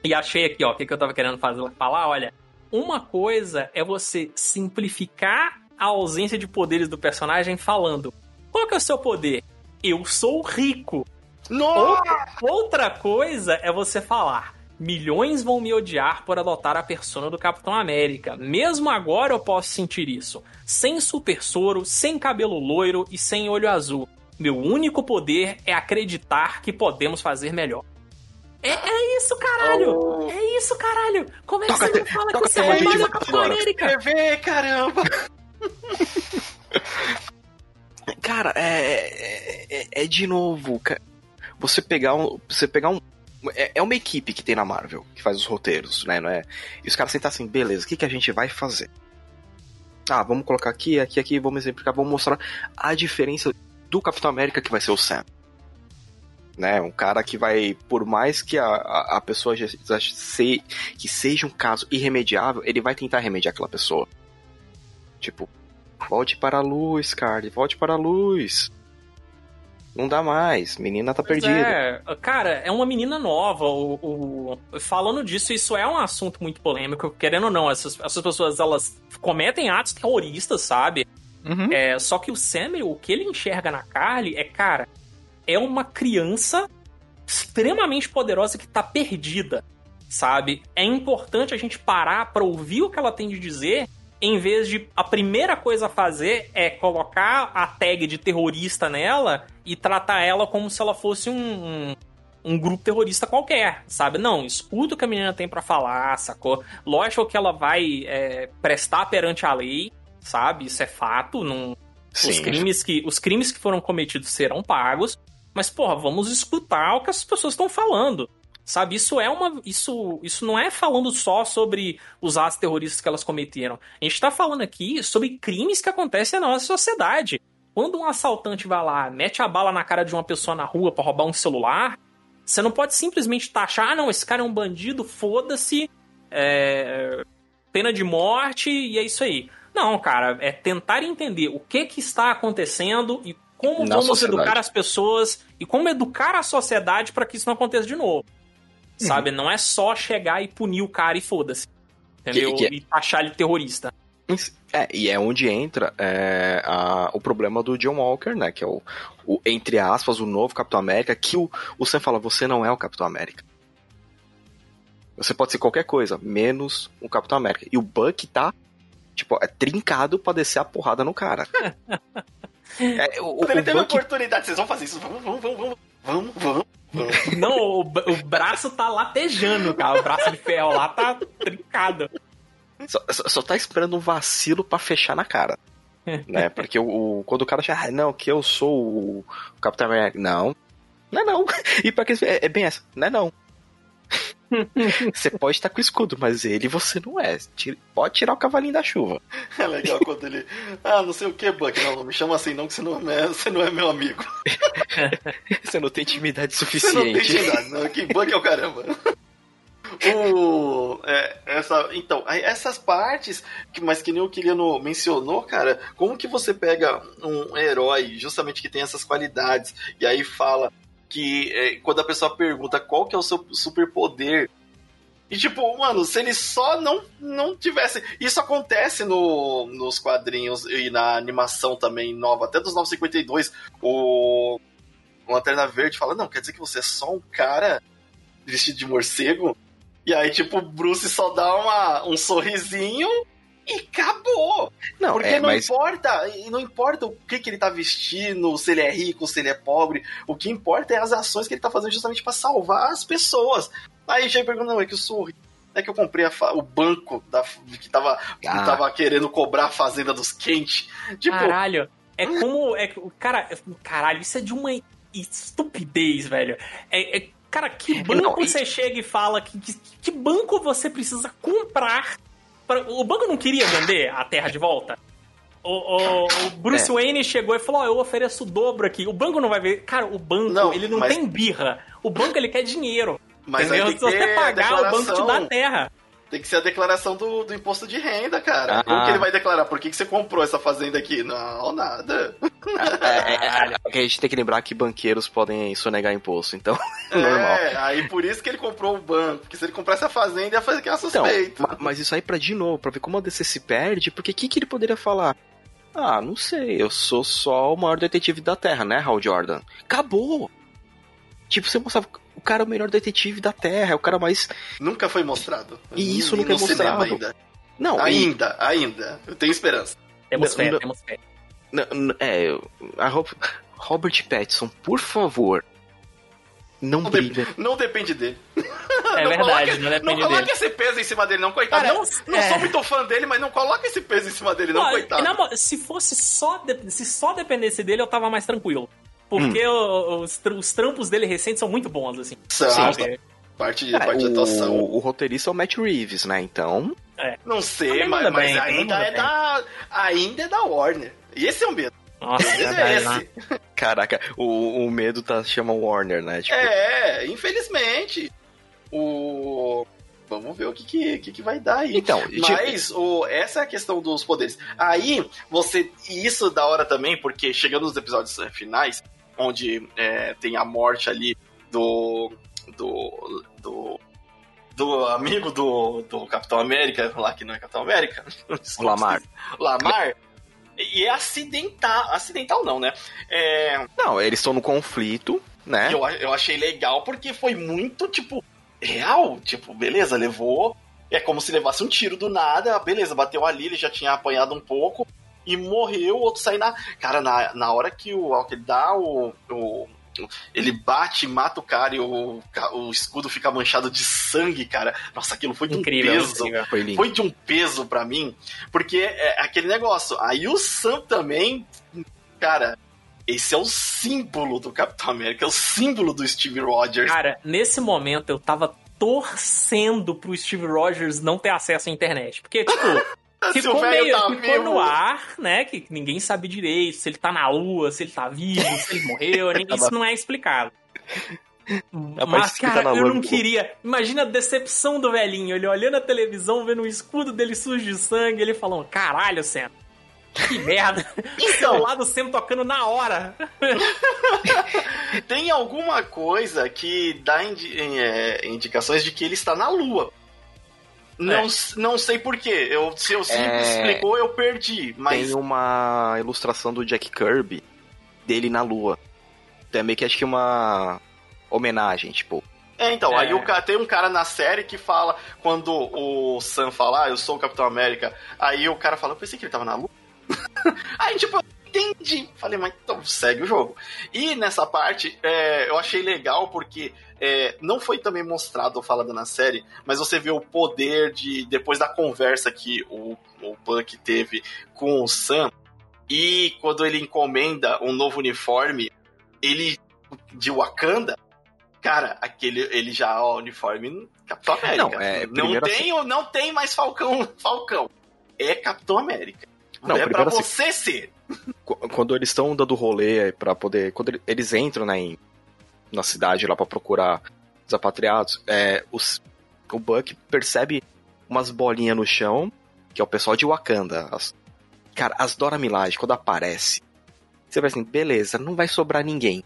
E achei aqui, ó, o que, que eu tava querendo fazer, falar, olha. Uma coisa é você simplificar a ausência de poderes do personagem falando: qual que é o seu poder? Eu sou rico. Outra, outra coisa é você falar: milhões vão me odiar por adotar a persona do Capitão América. Mesmo agora eu posso sentir isso. Sem super soro, sem cabelo loiro e sem olho azul. Meu único poder é acreditar que podemos fazer melhor. É, é isso, caralho! Oh. É isso, caralho! Como é que toca você não fala que você é o Capitão América? TV, caramba! Cara, é, é, é, de novo, você pegar um, você pegar um é, é, uma equipe que tem na Marvel que faz os roteiros, né? Não é? E os caras sentam assim, beleza, o que, que a gente vai fazer? Ah, vamos colocar aqui, aqui, aqui, vamos exemplificar, vamos mostrar a diferença do Capitão América que vai ser o Sam. né? Um cara que vai, por mais que a, a, pessoa já se, que seja um caso irremediável, ele vai tentar remediar aquela pessoa. Tipo, volte para a luz, Carly, volte para a luz. Não dá mais, menina tá pois perdida. É, cara, é uma menina nova. O, o, falando disso, isso é um assunto muito polêmico. Querendo ou não, essas, essas pessoas elas cometem atos terroristas, sabe? Uhum. É, só que o Samuel, o que ele enxerga na Carly é, cara, é uma criança extremamente poderosa que tá perdida, sabe? É importante a gente parar para ouvir o que ela tem de dizer, em vez de a primeira coisa a fazer é colocar a tag de terrorista nela e tratar ela como se ela fosse um, um, um grupo terrorista qualquer, sabe? Não, escuta o que a menina tem para falar, sacou? Lógico que ela vai é, prestar perante a lei, sabe? Isso é fato. Não... Os, crimes que, os crimes que foram cometidos serão pagos. Mas, porra, vamos escutar o que as pessoas estão falando. Sabe, isso é uma. Isso, isso não é falando só sobre os atos terroristas que elas cometeram. A gente tá falando aqui sobre crimes que acontecem na nossa sociedade. Quando um assaltante vai lá, mete a bala na cara de uma pessoa na rua para roubar um celular, você não pode simplesmente taxar, ah, não, esse cara é um bandido, foda-se, é... pena de morte e é isso aí. Não, cara, é tentar entender o que que está acontecendo e como Na vamos sociedade. educar as pessoas e como educar a sociedade para que isso não aconteça de novo. Uhum. Sabe? Não é só chegar e punir o cara e foda-se. Entendeu? Que, que... É- e achar ele terrorista. É, e é onde entra é, a, o problema do John Walker, né? Que é o, o, entre aspas, o novo Capitão América, que o, o Sam fala, você não é o Capitão América. Você pode ser qualquer coisa, menos o Capitão América. E o Buck tá Tipo, é trincado pra descer a porrada no cara. é, o, Quando ele teve Bucky... oportunidade, vocês vão fazer isso. Vamos, vamos, vamos, vamos, vamos. Não, o, o, braço tá latejando, cara. O braço de ferro lá tá trincado. Só, só, tá esperando um vacilo para fechar na cara. né? Porque o, o, quando o cara chega, ah, não, que eu sou o Capitão América. Não. Não é não. E pra que é, é bem essa, não é não. Você pode estar com escudo, mas ele você não é. Pode tirar o cavalinho da chuva. É legal quando ele. Ah, não sei o que, Buck. Não, não me chama assim, não, que você não é, você não é meu amigo. você não tem intimidade suficiente. Você não tem intimidade, não. Que Buck é o caramba. O, é, essa, então, essas partes, que, mas que nem o Kiliano mencionou, cara, como que você pega um herói justamente que tem essas qualidades e aí fala que é, quando a pessoa pergunta qual que é o seu superpoder, e tipo, mano, se ele só não, não tivesse. Isso acontece no, nos quadrinhos e na animação também nova, até dos 952. O Lanterna Verde fala: Não, quer dizer que você é só um cara vestido de morcego? E aí, tipo, o Bruce só dá uma, um sorrisinho e acabou. Não, Porque é, não mas... importa, não importa o que, que ele tá vestindo, se ele é rico, se ele é pobre. O que importa é as ações que ele tá fazendo justamente para salvar as pessoas. Aí já pergunta, não, é que eu sou é que eu comprei o banco da, que, tava, ah. que tava querendo cobrar a fazenda dos quentes. Tipo, caralho, é como. É, cara, caralho, isso é de uma estupidez, velho. É, é cara, que banco não, você chega e fala que, que, que banco você precisa comprar o banco não queria vender a terra de volta? O, o, o Bruce é. Wayne chegou e falou: oh, eu ofereço o dobro aqui. O banco não vai ver. Cara, o banco, não, ele não mas... tem birra. O banco, ele quer dinheiro. Mas? Se você pagar, o banco te dá a terra. Tem que ser a declaração do, do imposto de renda, cara. Ah. Como que ele vai declarar? Por que, que você comprou essa fazenda aqui? Não, nada. É, é, é, é a gente tem que lembrar que banqueiros podem sonegar imposto, então é, normal. É, aí por isso que ele comprou o banco. Porque se ele comprasse a fazenda, ia fazer que era suspeito. Então, mas isso aí pra de novo, pra ver como a DC se perde, porque o que, que ele poderia falar? Ah, não sei, eu sou só o maior detetive da Terra, né, Hal Jordan? Acabou! Tipo, você mostrava o cara é o melhor detetive da Terra, é o cara mais. Nunca foi mostrado. E isso nunca é mostrado. Ainda. Não, ainda, e... ainda. Eu tenho esperança. Temos fé, não, temos fé. Não, é, a Robert Pattinson, por favor, não, não brilha. De, não depende dele. É não verdade, coloque, não depende dele. Não coloque esse peso em cima dele, não, coitado. Cara, não, não é... sou muito fã dele, mas não coloque esse peso em cima dele, não, não coitado. Na, se fosse só, de, se só dependesse dele, eu tava mais tranquilo. Porque hum. os, os, trampos dele recentes são muito bons, assim. Sabe? Parte, é, parte o, de atuação. O, o roteirista é o Matt Reeves, né? Então. É. Não sei, mas, mas ainda, é da, ainda é da Warner. E esse é o medo. Nossa, é esse. Caraca, o, o medo tá chama Warner, né? Tipo... É, infelizmente. O. Vamos ver o que, que, que, que vai dar aí. Então, mas tipo... o, essa é a questão dos poderes. Aí, você. E isso da hora também, porque chegando nos episódios finais, onde é, tem a morte ali do. do. do. do amigo do, do Capitão América, lá que não é Capitão América. O Lamar. Lamar. E é acidental. Acidental não, né? É... Não, eles estão no conflito, né? Eu, eu achei legal porque foi muito, tipo, real. Tipo, beleza, levou. É como se levasse um tiro do nada. Beleza, bateu ali, ele já tinha apanhado um pouco. E morreu, o outro sai na. Cara, na, na hora que o Alker dá o, o ele bate, mata o cara e o, o escudo fica manchado de sangue, cara. Nossa, aquilo foi de incrível, um peso. Incrível. Foi, foi, de um peso para mim, porque é aquele negócio. Aí o Sam também, cara, esse é o símbolo do Capitão América, é o símbolo do Steve Rogers. Cara, nesse momento eu tava torcendo pro Steve Rogers não ter acesso à internet. Porque, tipo, ficou meio tá ficou no ar, né? Que ninguém sabe direito se ele tá na lua, se ele tá vivo, se ele morreu. isso não é explicado. Mas, cara, tá eu não queria. Imagina a decepção do velhinho. Ele olhando a televisão, vendo o escudo dele sujo de sangue, ele falando: caralho, Sam. Que merda! Então, lá do Sam tocando na hora. Tem alguma coisa que dá indi é, indicações de que ele está na Lua. Não, é. não sei porquê. Eu, se eu é... explicou, eu perdi. Mas... Tem uma ilustração do Jack Kirby dele na lua. Então é que acho que uma homenagem, tipo. É, então, é. aí o, tem um cara na série que fala, quando o Sam fala, ah, eu sou o Capitão América, aí o cara fala, eu pensei que ele tava na lua. aí, tipo, entendi. Falei, mas então segue o jogo. E nessa parte, é, eu achei legal porque é, não foi também mostrado ou falado na série, mas você vê o poder de, depois da conversa que o, o Buck teve com o Sam, e quando ele encomenda um novo uniforme, ele de Wakanda, cara, aquele ele já ó, uniforme Capitão América. Não, é, não tem, assim... não tem mais Falcão, Falcão. É Capitão América. Não, é pra assim, você ser. Quando eles estão dando rolê para poder, quando eles entram né, em, na cidade lá para procurar desapatriados, é, os, o Buck percebe umas bolinhas no chão, que é o pessoal de Wakanda. As, cara, as Dora Milaje, quando aparece, você vai assim, beleza, não vai sobrar ninguém.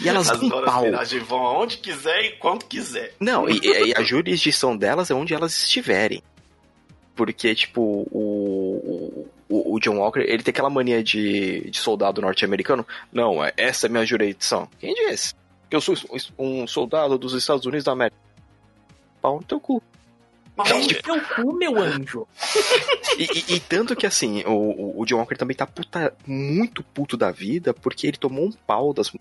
e elas As vão aonde quiser e quando quiser. Não, e, e, a jurisdição delas é onde elas estiverem. Porque, tipo, o, o, o, John Walker, ele tem aquela mania de, de soldado norte-americano. Não, é, essa é minha jurisdição. Quem disse? Eu sou um soldado dos Estados Unidos da América. Pau no teu cu. Pau no teu cu, meu anjo. e, e, e, tanto que assim, o, o John Walker também tá puta, muito puto da vida porque ele tomou um pau das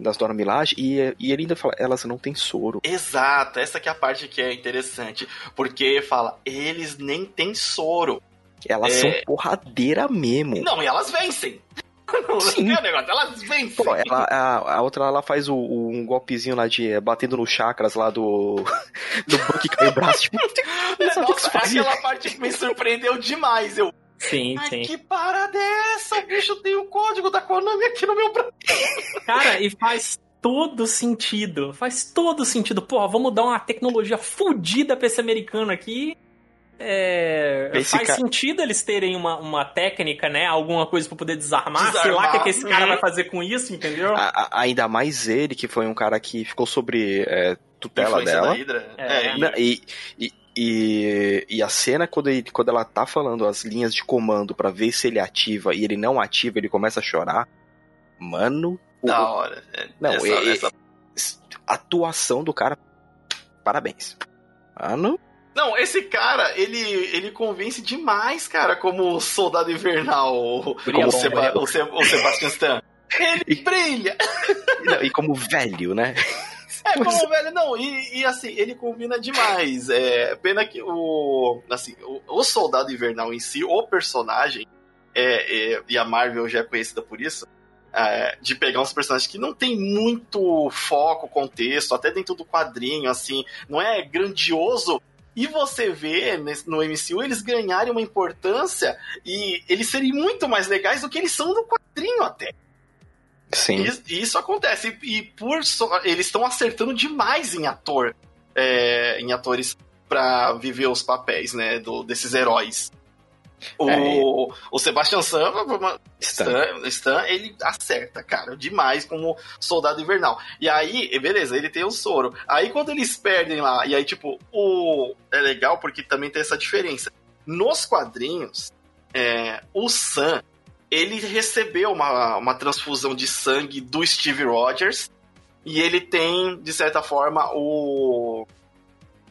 das Dora Milaje e, e ele ainda fala, elas não têm soro. Exato, essa que é a parte que é interessante, porque fala, eles nem têm soro. Elas é... são porradeira mesmo. Não, e elas vencem. Sim. Não negócio, elas vencem. Pô, ela, a, a, outra ela faz o, o, um golpezinho lá de é, batendo no chakras lá do. do Buck cai o braço. Tipo, Nossa, aquela parte que me surpreendeu demais. Eu. Sim, Mas sim. que parada é essa? O bicho tem o código da Konami aqui no meu braço. Cara, e faz todo sentido. Faz todo sentido. Pô, vamos dar uma tecnologia fodida pra esse americano aqui. É, faz ca... sentido eles terem uma, uma técnica, né? Alguma coisa para poder desarmar. desarmar. Sei lá o que, é que esse cara vai fazer com isso, entendeu? A, a, ainda mais ele, que foi um cara que ficou sobre é, tutela dela. É. É, e, e, e, e a cena, quando, ele, quando ela tá falando as linhas de comando para ver se ele ativa e ele não ativa, ele começa a chorar. Mano. Da o... hora. É, não, essa, é, essa... atuação do cara. Parabéns. Mano. Não, esse cara, ele, ele convence demais, cara, como soldado invernal. Brilha como bom, Seba o, Se o Sebastian Stan. Ele e, brilha! E como velho, né? É, como velho, não, e, e, assim, ele combina demais. É, pena que o. Assim, o, o Soldado Invernal em si, o personagem, é, é, e a Marvel já é conhecida por isso, é, de pegar uns personagens que não tem muito foco, contexto, até dentro do quadrinho, assim, não é grandioso, E você vê no MCU eles ganharem uma importância e eles serem muito mais legais do que eles são no quadrinho até. Sim. E, isso acontece. E, e por so, eles estão acertando demais em ator, é, em atores para viver os papéis, né, do, desses heróis. O, é. o Sebastian Stan, Stan. Stan, ele acerta, cara, demais como soldado invernal. E aí, beleza, ele tem o soro. Aí quando eles perdem lá, e aí, tipo, o. É legal porque também tem essa diferença. Nos quadrinhos, é, o Sam, ele recebeu uma, uma transfusão de sangue do Steve Rogers. E ele tem, de certa forma, o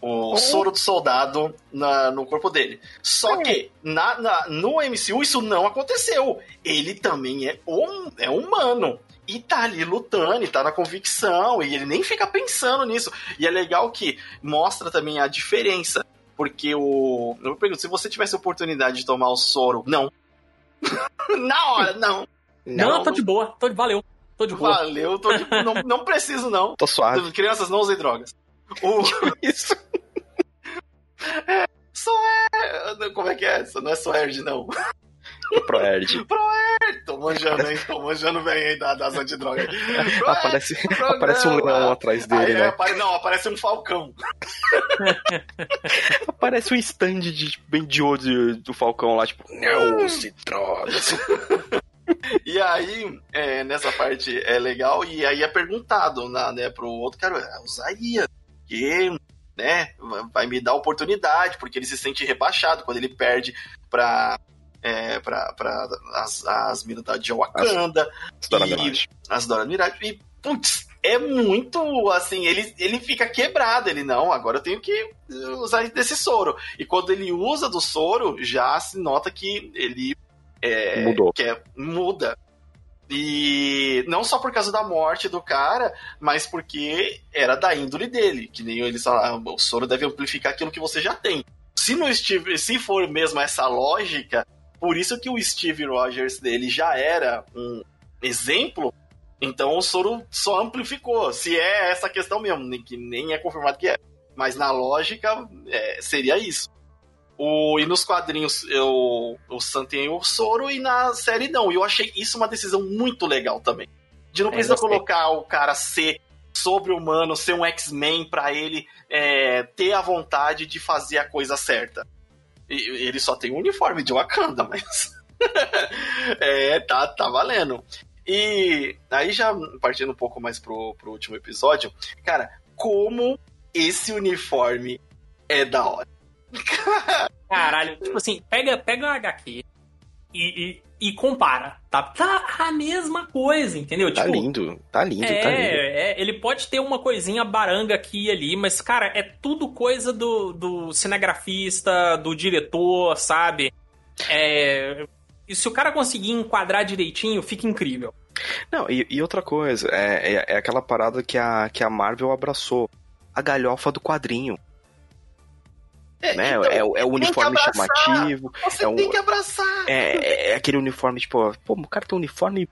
o soro do soldado na, no corpo dele. Só é. que na, na, no MCU isso não aconteceu. Ele também é, um, é humano. E tá ali lutando, e tá na convicção, e ele nem fica pensando nisso. E é legal que mostra também a diferença. Porque o. Eu pergunto, se você tivesse a oportunidade de tomar o soro, não. na hora, não. Não, não tô de boa, tô de, valeu. Tô de boa. Valeu, tô de, não, não preciso, não. Tô suave. Crianças, não usem drogas. O... Isso. É, Soerd. Como é que é? Isso não é Soerd, não. Proerd. Proerd! Tô manjando, hein? Tô manjando bem aí das antidrogas. Aparece, aparece um leão atrás dele, aí, né? Apare... Não, aparece um falcão. aparece um stand de, bem de olho do falcão lá, tipo, não se drogas. E aí, é, nessa parte é legal, e aí é perguntado na, né, pro outro cara, usaria, que né, vai me dar oportunidade, porque ele se sente rebaixado quando ele perde pra, é, pra as, as minas de Wakanda. As, Mirage. As Dora Mirage. E, putz, é muito assim, ele, ele fica quebrado, ele não, agora eu tenho que usar desse soro. E quando ele usa do soro, já se nota que ele é, Mudou. Quer, muda. E não só por causa da morte do cara, mas porque era da índole dele. Que nem eles falaram, o soro deve amplificar aquilo que você já tem. Se, no Steve, se for mesmo essa lógica, por isso que o Steve Rogers dele já era um exemplo, então o soro só amplificou. Se é essa questão mesmo, que nem é confirmado que é. Mas na lógica, é, seria isso. O, e nos quadrinhos eu, o Sam tem o soro e na série não. E eu achei isso uma decisão muito legal também. De não é, precisa colocar o cara ser sobre-humano, ser um X-Men para ele é, ter a vontade de fazer a coisa certa. E, ele só tem o um uniforme de Wakanda, mas. é, tá, tá valendo. E aí, já partindo um pouco mais pro, pro último episódio, cara, como esse uniforme é da hora. Caralho, tipo assim, pega, pega o HQ e, e, e, compara, tá? Tá a mesma coisa, entendeu? Tá tipo, lindo, tá lindo, é, tá lindo. É, ele pode ter uma coisinha baranga aqui e ali, mas, cara, é tudo coisa do, do cinegrafista, do diretor, sabe? É, e se o cara conseguir enquadrar direitinho, fica incrível. Não, e, e outra coisa, é, é, é, aquela parada que a, que a Marvel abraçou. A galhofa do quadrinho. É, né? Então, é, é, o uniforme chamativo. Você é um, tem que abraçar. É, é, é, aquele uniforme, tipo, pô, o cara tem um uniforme.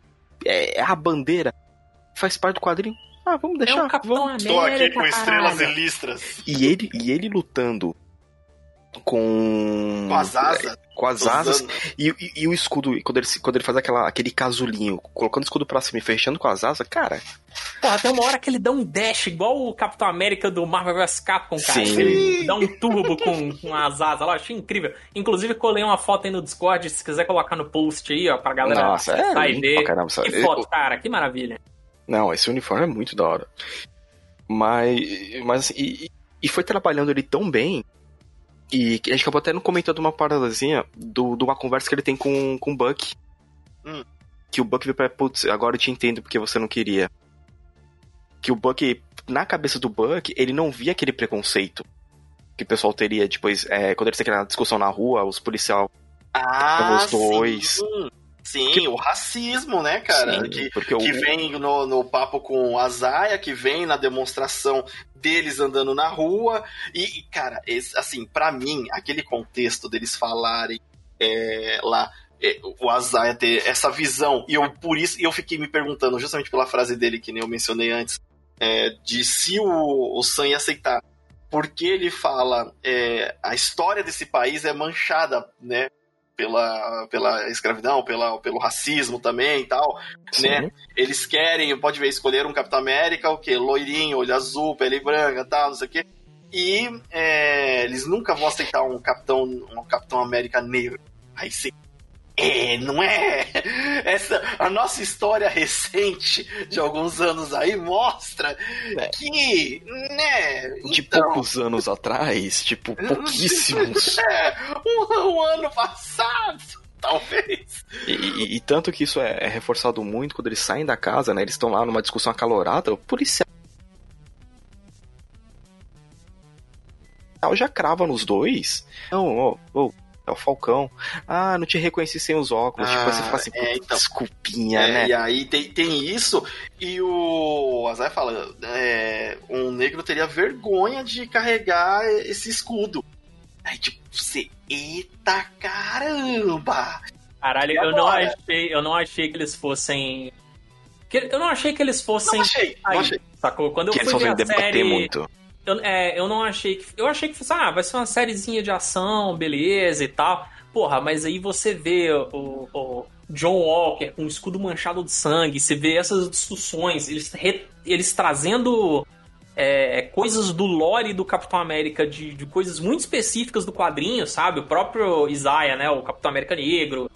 É, é, a bandeira. Faz parte do quadrinho. Ah, vamos deixar. É um Capitão vamos. América, Tô aqui com estrelas e listras. E ele, e ele lutando com. Com as asas. Com as asas. E, e, e, o escudo, quando ele, quando ele faz aquela, aquele casulinho, colocando o escudo pra cima e fechando com as asas, cara. Porra, tem uma hora que ele dá um dash, igual o Capitão América do Marvel vs Capcom, cara. Sim. Ele dá um turbo com, com as asas lá, achei incrível. Inclusive, colei uma foto aí no Discord, se quiser colocar no post aí, ó, pra galera Nossa, é aí ver. Caramba, que foto, cara, que maravilha. Não, esse uniforme é muito da hora. Mas, mas assim, e, e foi trabalhando ele tão bem e a gente acabou até não comentando uma paradazinha do, de uma conversa que ele tem com, com o Buck. Hum. Que o Buck veio pra, putz, agora eu te entendo porque você não queria. Que o Buck, na cabeça do Buck, ele não via aquele preconceito que o pessoal teria depois, é, quando eles aquela discussão na rua, os policiais. Ah, os dois. Sim. Sim, que... o racismo, né, cara? Sim, que, que o... vem no, no papo com a Zaya, que vem na demonstração deles andando na rua. E, cara, esse, assim, para mim, aquele contexto deles falarem é, lá. É, o Azaya ter essa visão, e eu por isso eu fiquei me perguntando, justamente pela frase dele que nem eu mencionei antes, é, de se o, o Sam ia aceitar porque ele fala é, a história desse país é manchada, né? Pela, pela escravidão, pela, pelo racismo também e tal, Sim. né? Eles querem, pode ver, escolher um Capitão América, o quê? Loirinho, olho azul, pele branca, tal, não sei o quê. E é, eles nunca vão aceitar um Capitão, um Capitão América negro. Aí sim, é, não é? Essa, a nossa história recente de alguns anos aí mostra é. que, né? De então... poucos anos atrás, tipo, pouquíssimos. É, um, um ano passado. Talvez. E, e, e, tanto que isso é, é, reforçado muito quando eles saem da casa, né? Eles estão lá numa discussão acalorada, o policial já crava nos dois. Não, ó, oh, é o Falcão. Ah, não te reconheci sem os óculos. Ah, tipo, você fala assim, é, então, desculpinha, é, né? E aí tem, tem isso, e o Azar fala: é, um negro teria vergonha de carregar esse escudo. Aí, tipo, você, eita caramba! Caralho, eu não, achei, eu não achei que eles fossem. Eu não achei que eles fossem. Não achei, não achei. Sacou? Quando que eu fui ver a série. Muito. Eu, é, eu não achei que. Eu achei que fosse, ah, vai ser uma sériezinha de ação, beleza e tal. Porra, mas aí você vê o, o John Walker com o escudo manchado de sangue, você vê essas discussões, eles, re, eles trazendo é, coisas do lore do Capitão América, de, de, coisas muito específicas do quadrinho, sabe? O próprio Isaiah, né? O Capitão América Negro.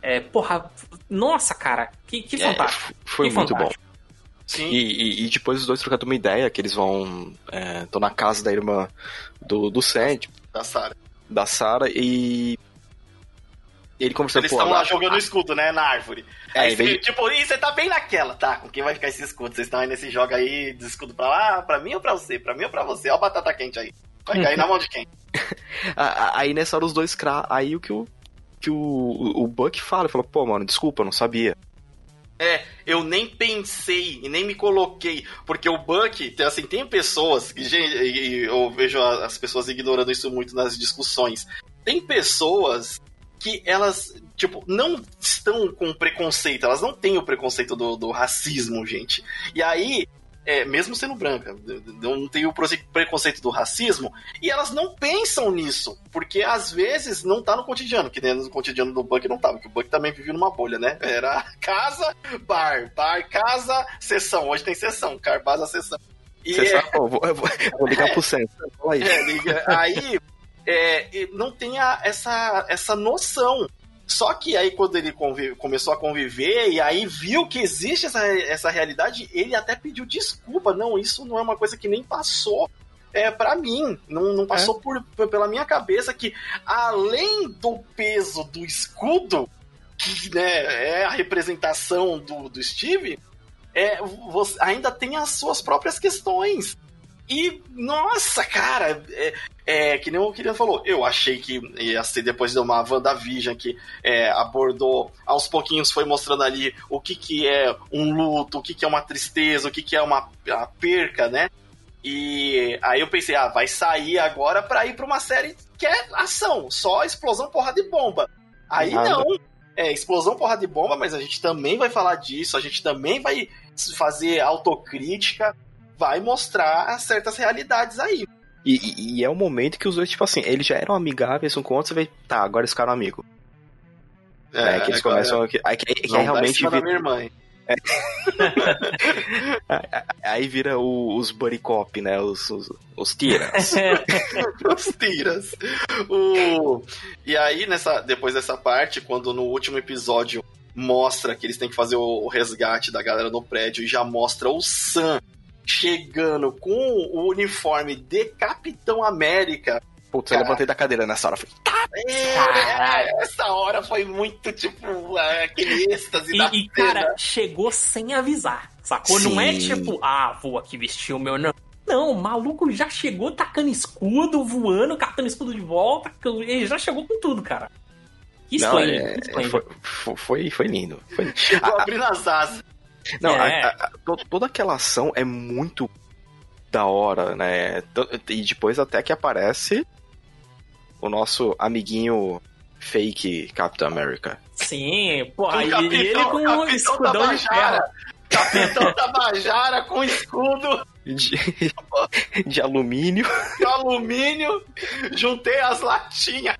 É, porra, nossa, cara, que, que é, fantástico. É, foi que muito fantástico. bom. Sim. E, e, e, depois os dois trocando uma ideia que eles vão. Estão é, na casa da irmã do, do Sam. Da Sarah. Da Sarah e. ele conversando Eles estão lá jogando o escudo, né? Na árvore. É, aí. Tipo, e você tá bem naquela, tá? Com quem vai ficar esse escudo? Vocês estão aí nesse jogo aí de escudo pra lá? Pra mim ou pra você? Pra mim ou pra você? Olha o batata quente aí. Vai cair na mão de quem? aí nessa hora os dois cra... Aí o que o. Que o, o Buck fala, ele falou, pô, mano, desculpa, eu não sabia. É, eu nem pensei e nem me coloquei, porque o Buck, assim, tem pessoas, e eu vejo as pessoas ignorando isso muito nas discussões, tem pessoas que elas, tipo, não estão com preconceito, elas não têm o preconceito do, do racismo, gente. E aí, é, mesmo sendo branca, não tem o preconceito do racismo, e elas não pensam nisso, porque às vezes não tá no cotidiano, que nem no cotidiano do Buck não tava, porque o Buck também vivia numa bolha, né? Era casa, bar, bar, casa, sessão. Hoje tem sessão, car, base, sessão. E sessão, é... vou, vou, vou, ligar pro centro. Aí, é, aí é, não tem a, essa, essa noção. Só que aí, quando ele convive, começou a conviver e aí viu que existe essa, essa realidade, ele até pediu desculpa. Não, isso não é uma coisa que nem passou é, para mim. Não, não passou é. por, pela minha cabeça que, além do peso do escudo, que né, é a representação do, do Steve, é, você ainda tem as suas próprias questões. E, nossa, cara, é, é, que nem o Kirian falou, eu achei que ia ser depois de uma WandaVision que é, abordou, aos pouquinhos foi mostrando ali o que, que é um luto, o que, que é uma tristeza, o que, que é uma, uma perca, né? E aí eu pensei, ah, vai sair agora pra ir pra uma série que é ação, só explosão, porra de bomba. Aí Nada. não, é explosão, porra de bomba, mas a gente também vai falar disso, a gente também vai fazer autocrítica, vai mostrar certas realidades aí. E, e, e, é o momento que os dois, tipo assim, eles já eram amigáveis um com o outro, você vê, tá, agora eles ficaram amigos. É, é, que eles começam. É, que, que, que realmente. Vira... minha irmã. É. Aí vira o, os buddy cop, né? Os, os, os tiras. os tiras. O... E aí, nessa, depois dessa parte, quando no último episódio mostra que eles têm que fazer o, o resgate da galera no prédio e já mostra o Sam chegando com o uniforme de Capitão América. Putz, eu levantei da cadeira nessa hora. Falei, tá, é, essa hora foi muito, tipo, é, aquele êxtase e, da E, cara, chegou sem avisar, sacou? Sim. Não é tipo, ah, vou aqui vestir o meu, não. Não, o maluco já chegou tacando escudo, voando, catando escudo de volta. Ele já chegou com tudo, cara. Que esplêndido. É, foi, foi, foi, lindo. Foi... Chegou abrindo as asas. Não, é. a, a, toda aquela ação é muito da hora, né? E depois até que aparece o nosso amiguinho fake Capitão América. Sim, porra, e, capitão, ele com um escudão de ferro. Capitão Tabajara com escudo. De, de alumínio. De alumínio. Juntei as latinhas.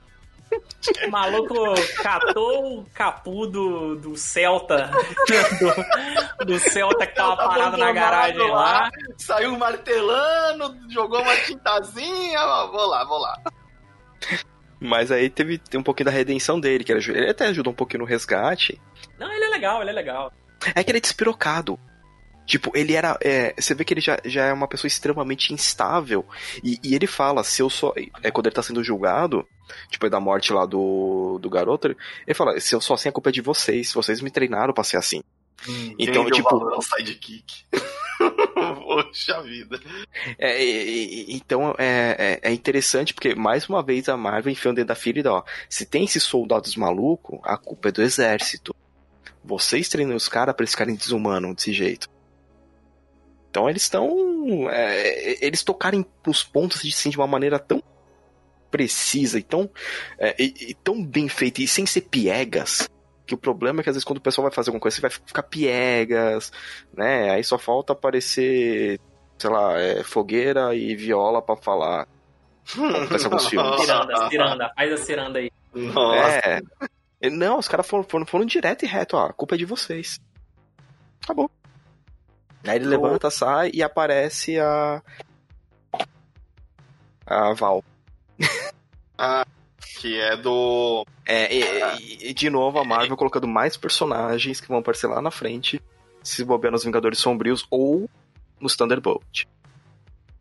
O maluco catou o capu do, do Celta. Do, do Celta que tava parado na garagem lá. lá. Saiu martelando, jogou uma tintazinha. Vou lá, vou lá. Mas aí teve um pouquinho da redenção dele, que ele até ajudou um pouquinho no resgate. Não, ele é legal, ele é legal. É que ele é despirocado. Tipo, ele era. É, você vê que ele já, já é uma pessoa extremamente instável. E, e ele fala: se eu só. É quando ele tá sendo julgado, tipo, da morte lá do, do garoto, ele fala: se eu sou assim, a culpa é de vocês. Vocês me treinaram pra ser assim. Hum, então, tipo. Valor sidekick. Poxa vida. É, então é, é, é, interessante porque, mais uma vez, a Marvel enfiou dentro da ferida, ó. Se tem esses soldados malucos, a culpa é do exército. Vocês treinam os caras pra eles ficarem desumanos desse jeito. Então eles estão. É, eles tocarem os pontos assim, de uma maneira tão precisa e tão, é, e, e tão bem feita e sem ser piegas. Que o problema é que às vezes quando o pessoal vai fazer alguma coisa, você vai ficar piegas, né? Aí só falta aparecer, sei lá, é, fogueira e viola para falar. Acontece alguns filmes. Ciranda, ciranda, faz a ciranda aí. Nossa. É. Não, os caras foram, foram, foram direto e reto, ó. A culpa é de vocês. Acabou. Aí ele levanta, sai e aparece a. A Val. ah, que é do. É, e, e, de novo a Marvel colocando mais personagens que vão aparecer lá na frente, se bobear nos Vingadores Sombrios ou nos Thunderbolt.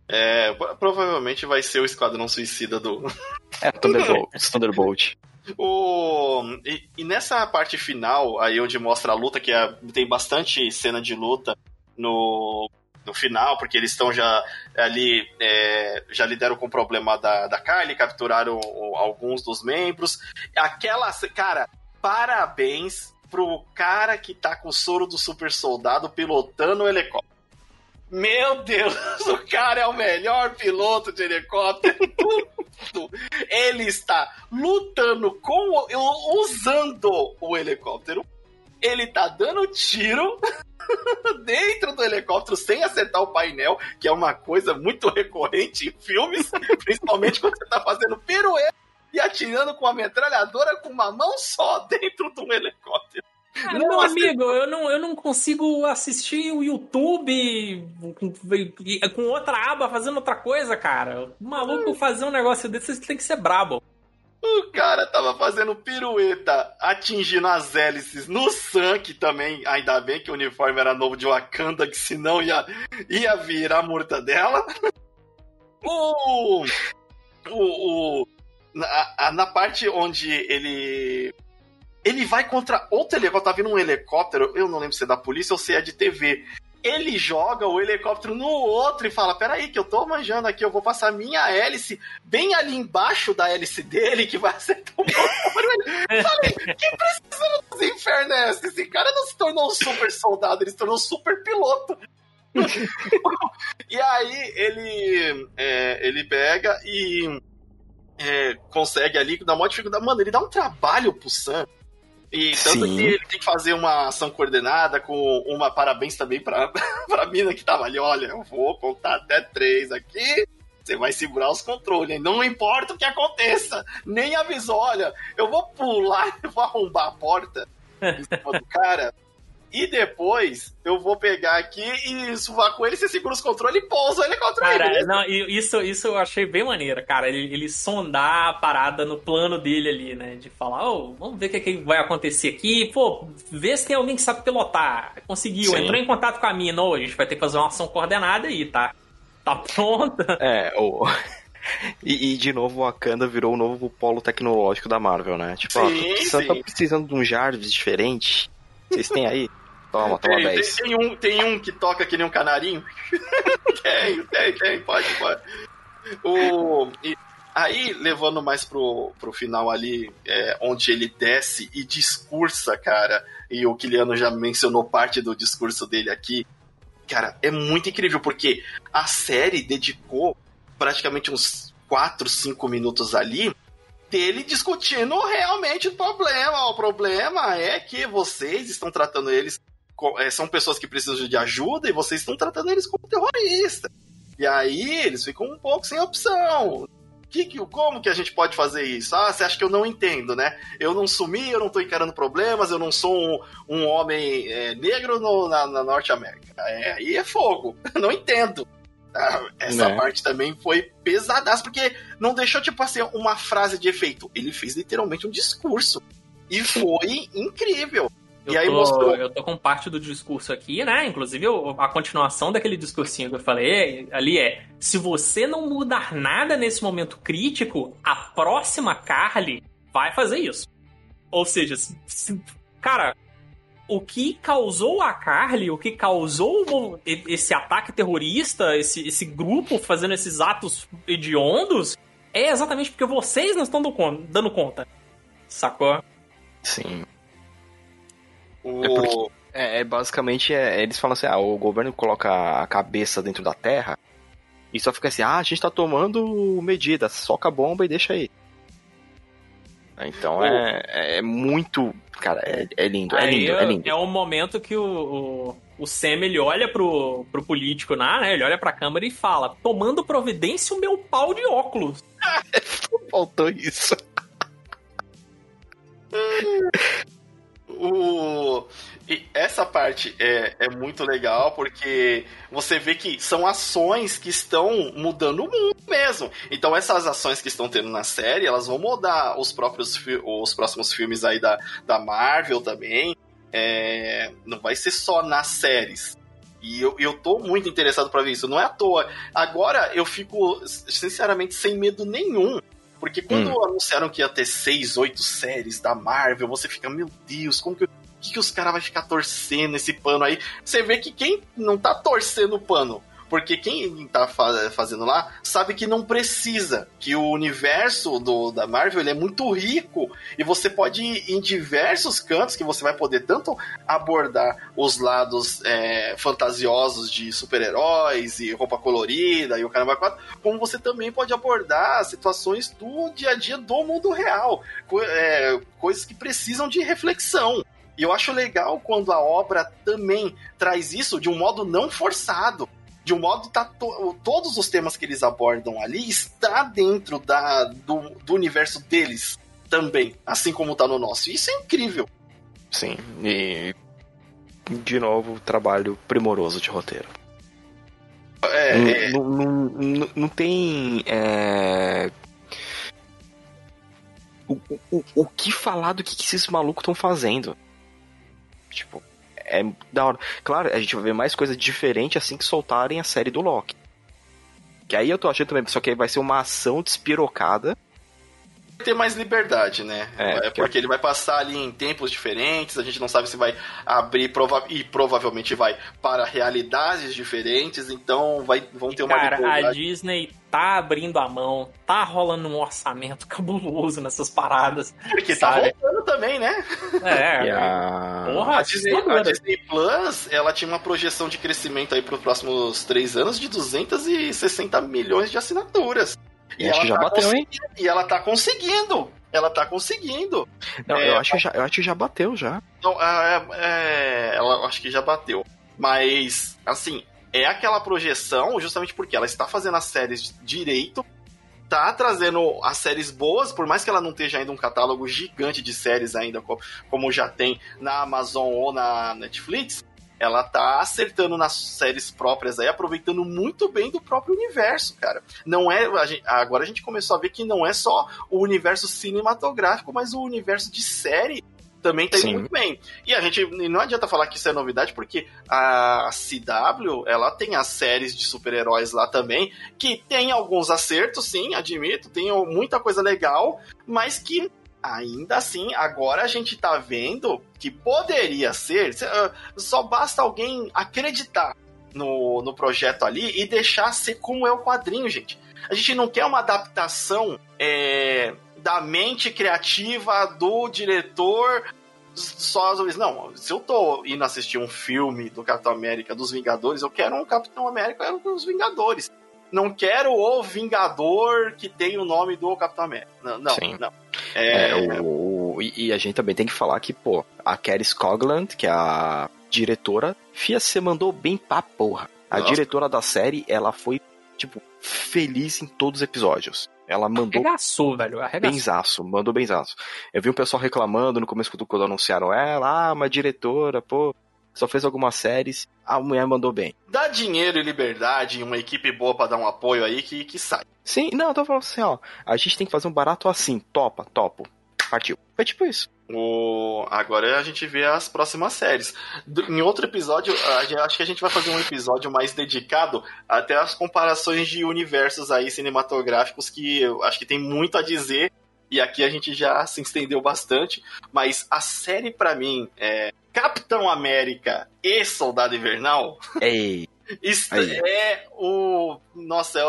É, provavelmente vai ser o Esquadrão Suicida do. É, Thunderbolt. Thunderbolt. O... E, e, nessa parte final, aí onde mostra a luta, que é, tem bastante cena de luta, no, no final, porque eles estão já ali, é, já lidaram com o problema da, da Kylie, capturaram alguns dos membros. Aquela, cara, parabéns pro cara que tá com o soro do super soldado pilotando o helicóptero. Meu Deus, o cara é o melhor piloto de helicóptero. Ele está lutando com usando o helicóptero. Ele tá dando tiro dentro do helicóptero sem acertar o painel, que é uma coisa muito recorrente em filmes, principalmente quando você tá fazendo pirueta e atirando com a metralhadora com uma mão só dentro de um helicóptero. Cara, meu amigo, eu não, eu não consigo assistir o YouTube com, com outra aba fazendo outra coisa, cara. O maluco fazer um negócio desse, você tem que ser brabo. O cara tava fazendo pirueta, atingindo as hélices no Sank também. Ainda bem que o uniforme era novo de Wakanda, que senão ia, ia virar a dela. o, o, o, na, na parte onde ele ele vai contra outro helicóptero. Tá vindo um helicóptero, eu não lembro se é da polícia ou se é de TV ele joga o helicóptero no outro e fala: Peraí, que eu tô manjando aqui, eu vou passar minha hélice bem ali embaixo da hélice dele, que vai acertar o motor. Falei, que precisa dos infernos é esse? Cara não se tornou um super soldado, ele se tornou um super piloto. e aí ele, é, ele pega e é, consegue ali, dá uma dificuldade. Mano, ele dá um trabalho pro Sam e tanto Sim. que ele tem que fazer uma ação coordenada com uma parabéns também pra, pra mina que tava ali. Olha, eu vou contar até três aqui. Você vai segurar os controles. Não importa o que aconteça. Nem avisou, olha, eu vou pular, eu vou arrombar a porta do cara e depois eu vou pegar aqui e suvar com ele, você segura os controles e pousa o helicóptero cara, aí. Não, isso, isso eu achei bem maneiro, cara. Ele, ele sondar a parada no plano dele ali, né? De falar, oh, vamos ver o que, que vai acontecer aqui. Pô, vê se tem alguém que sabe pilotar. Conseguiu, Sim. entrou em contato com a mina. Ou a gente vai ter que fazer uma ação coordenada aí, tá? Tá pronta. É, o. E, e, de novo, o Wakanda virou o novo polo tecnológico da Marvel, né? Tipo, sim, ó, você tá precisando de um Jarvis diferente. Vocês têm aí? Toma, toma tem, 10. Tem, tem, um, tem um que toca que nem um canarinho? tem, tem, tem, pode, pode. O, e, aí, levando mais pro, pro final ali, é, onde ele desce e discursa, cara, e o Kiliano já mencionou parte do discurso dele aqui. Cara, é muito incrível, porque a série dedicou praticamente uns 4, 5 minutos ali dele discutindo realmente o problema. O problema é que vocês estão tratando eles é, são pessoas que precisam de ajuda e vocês estão tratando eles como terroristas. E aí eles ficam um pouco sem opção. Que, que, como que a gente pode fazer isso? Ah, você acha que eu não entendo, né? Eu não sumi, eu não tô encarando problemas, eu não sou um, um homem é, negro no, na, na, Norte América. É, aí é fogo. não entendo. Essa né? parte também foi pesadaça, porque não deixou, tipo assim, uma frase de efeito. Ele fez literalmente um discurso. E foi incrível. Eu, e aí tô, mostrou... eu tô com parte do discurso aqui, né? Inclusive, a continuação daquele discursinho que eu falei ali é: se você não mudar nada nesse momento crítico, a próxima Carly vai fazer isso. Ou seja, se, cara, o que causou a Carly, o que causou esse ataque terrorista, esse, esse grupo fazendo esses atos hediondos, é exatamente porque vocês não estão dando conta. Sacou? Sim. O... É, porque, é, é basicamente, é, eles falam assim, ah, o governo coloca a cabeça dentro da terra e só fica assim, ah, a gente tá tomando medidas, soca a bomba e deixa aí. Então é, é muito. Cara, é, é lindo, é lindo, é lindo. É o momento que o, o, o Sam ele olha pro, pro político lá, né? Ele olha pra câmera e fala: tomando providência o meu pau de óculos. Faltou isso. o... E essa parte é, é muito legal porque você vê que são ações que estão mudando o mundo mesmo. Então essas ações que estão tendo na série, elas vão mudar os próprios os próximos filmes aí da, da Marvel também. É, não vai ser só nas séries. E eu, eu tô muito interessado para ver isso. Não é à toa. Agora eu fico, sinceramente, sem medo nenhum porque quando hum. anunciaram que ia ter seis, oito séries da Marvel, você fica, meu Deus, como que, que, que os caras vão ficar torcendo esse pano aí? Você vê que quem não tá torcendo o pano porque quem tá fazendo lá sabe que não precisa, que o universo do, da Marvel ele é muito rico e você pode ir em diversos cantos que você vai poder tanto abordar os lados é, fantasiosos de super-heróis e roupa colorida e o caramba 4, como você também pode abordar situações do dia a dia do mundo real, co é, coisas que precisam de reflexão. E eu acho legal quando a obra também traz isso de um modo não forçado de um modo tá to todos os temas que eles abordam ali está dentro da, do, do universo deles também, assim como tá no nosso. Isso é incrível. Sim, e de novo, trabalho primoroso de roteiro. É, não, é... Não, não, não, tem. É... O, o, o que falar do que, que esses malucos estão fazendo? Tipo, é da hora. Claro, a gente vai ver mais coisa diferente assim que soltarem a série do Loki. Que aí eu tô achando também, só que aí vai ser uma ação despirocada ter mais liberdade, né? É, é porque ele vai passar ali em tempos diferentes, a gente não sabe se vai abrir prova e provavelmente vai para realidades diferentes, então vai, vão ter uma Cara, liberdade. a Disney tá abrindo a mão, tá rolando um orçamento cabuloso nessas paradas. Porque tá sabe? tá rolando também, né? É. a... Porra, a Disney, a Disney Plus, ela tinha uma projeção de crescimento aí para os próximos três anos de 260 milhões de assinaturas. E, acho que já tá bateu, hein? E ela tá conseguindo. Ela tá conseguindo. Não, é, eu, acho que já, eu acho que já bateu já. Não, é, é, ela acho que já bateu. Mas, assim, é aquela projeção justamente porque ela está fazendo as séries direito, tá trazendo as séries boas, por mais que ela não esteja ainda um catálogo gigante de séries ainda, como já tem na Amazon ou na Netflix, ela tá acertando nas séries próprias aí, aproveitando muito bem do próprio universo, cara. Não é. A gente, agora a gente começou a ver que não é só o universo cinematográfico, mas o universo de série também tá indo Sim. muito bem. E a gente não adianta falar que isso é novidade, porque a CW, ela tem as séries de super-heróis lá também, que tem alguns acertos, sim, admito, tem muita coisa legal, mas que ainda assim, agora a gente tá vendo que poderia ser. Ah, só basta alguém acreditar no, no projeto ali e deixar ser como é o quadrinho, gente. A gente não quer uma adaptação é, da mente criativa do diretor só não, se eu tô indo assistir um filme do Capitão América dos Vingadores, eu quero um Capitão América dos Vingadores não quero o Vingador que tem o nome do Capitão América. Não, não. Não. É... é o, e a gente também tem que falar que, pô, a Kerry Scogland, que é a diretora, Fia, você mandou bem pra porra. A Nossa. diretora da série, ela foi, tipo, feliz em todos os episódios. Ela mandou. Arregaçou, velho. Arregaçou. Benzaço, mandou benzaço. Eu vi um pessoal reclamando no começo quando anunciaram ela, ah, uma diretora, pô, só fez algumas séries, a mulher mandou bem. Dá dinheiro e liberdade e uma equipe boa para dar um apoio aí que, que sai. Sim, não, eu tô falando assim, ó, a gente tem que fazer um barato assim, topa, topo. Partiu. Foi tipo isso. O... Agora a gente vê as próximas séries. Em outro episódio, acho que a gente vai fazer um episódio mais dedicado até as comparações de universos aí cinematográficos que eu acho que tem muito a dizer. E aqui a gente já se estendeu bastante. Mas a série, para mim, é Capitão América e Soldado Invernal. Ei. Isso Aí. é o. Nossa,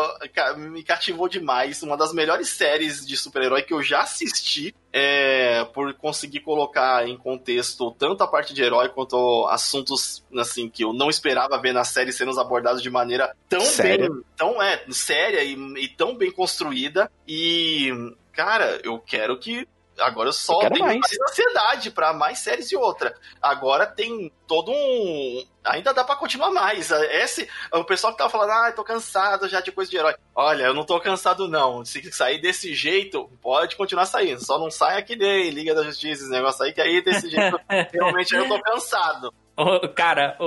me cativou demais. Uma das melhores séries de super-herói que eu já assisti. É, por conseguir colocar em contexto tanto a parte de herói quanto assuntos assim que eu não esperava ver na série sendo abordados de maneira tão séria? bem, tão é, séria e, e tão bem construída. E cara, eu quero que Agora eu só eu tenho mais, mais ansiedade para mais séries e outra. Agora tem todo um. Ainda dá para continuar mais. Esse, o pessoal que tava falando, ah, tô cansado já de coisa de herói. Olha, eu não tô cansado, não. Se sair desse jeito, pode continuar saindo. Só não sai aqui de Liga da Justiça, esse negócio aí, que aí desse jeito, realmente eu tô cansado. Cara,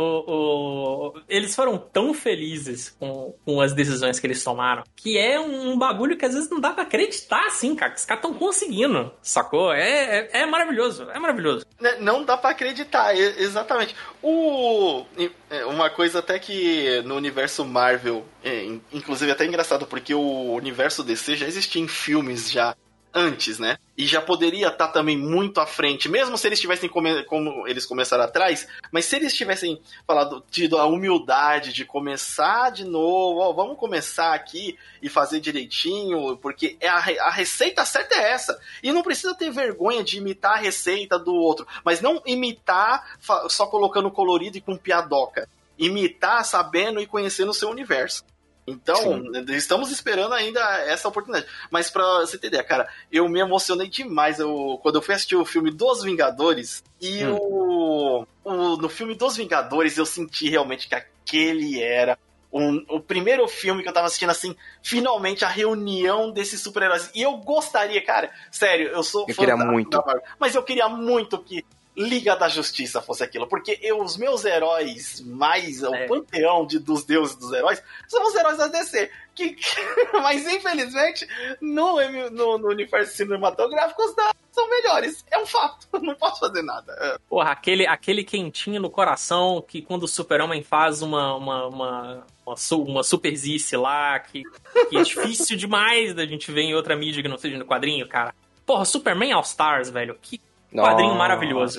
eles foram tão felizes com, com as decisões que eles tomaram que é um bagulho que às vezes não dá pra acreditar, assim, cara. Que os caras estão conseguindo, sacou? É, é, é, maravilhoso, é maravilhoso. Né, não dá para acreditar, exatamente. O, é, uma coisa até que no universo Marvel, é, inclusive até engraçado, porque o universo DC já existia em filmes já antes, né? E já poderia estar tá também muito à frente, mesmo se eles tivessem come, como eles começaram atrás, mas se eles tivessem falado, tido a humildade de começar de novo, ó, vamos começar aqui e fazer direitinho, porque é a, a receita certa é essa. E não precisa ter vergonha de imitar a receita do outro, mas não imitar só colocando colorido e com piadoca. Imitar sabendo e conhecendo o seu universo. Então, Sim. estamos esperando ainda essa oportunidade. Mas pra você ter ideia, cara, eu me emocionei demais eu, quando eu fui assistir o filme Dos Vingadores e hum. o, o, no filme Dos Vingadores eu senti realmente que aquele era um, o primeiro filme que eu tava assistindo assim, finalmente a reunião desses super-heróis. E eu gostaria, cara, sério, eu sou eu queria muito. mas eu queria muito que Liga da Justiça fosse aquilo, porque eu, os meus heróis mais, é. o panteão de, dos deuses dos heróis, são os heróis da DC. Que, mas infelizmente, no, no, no universo cinematográfico, os da, são melhores. É um fato, não posso fazer nada. É. Porra, aquele, aquele quentinho no coração que quando o Super-Homem faz uma, uma, uma, uma, uma superzice lá, que, que é difícil demais da gente ver em outra mídia que não seja no quadrinho, cara. Porra, Superman All Stars, velho, que Quadrinho Nossa. maravilhoso.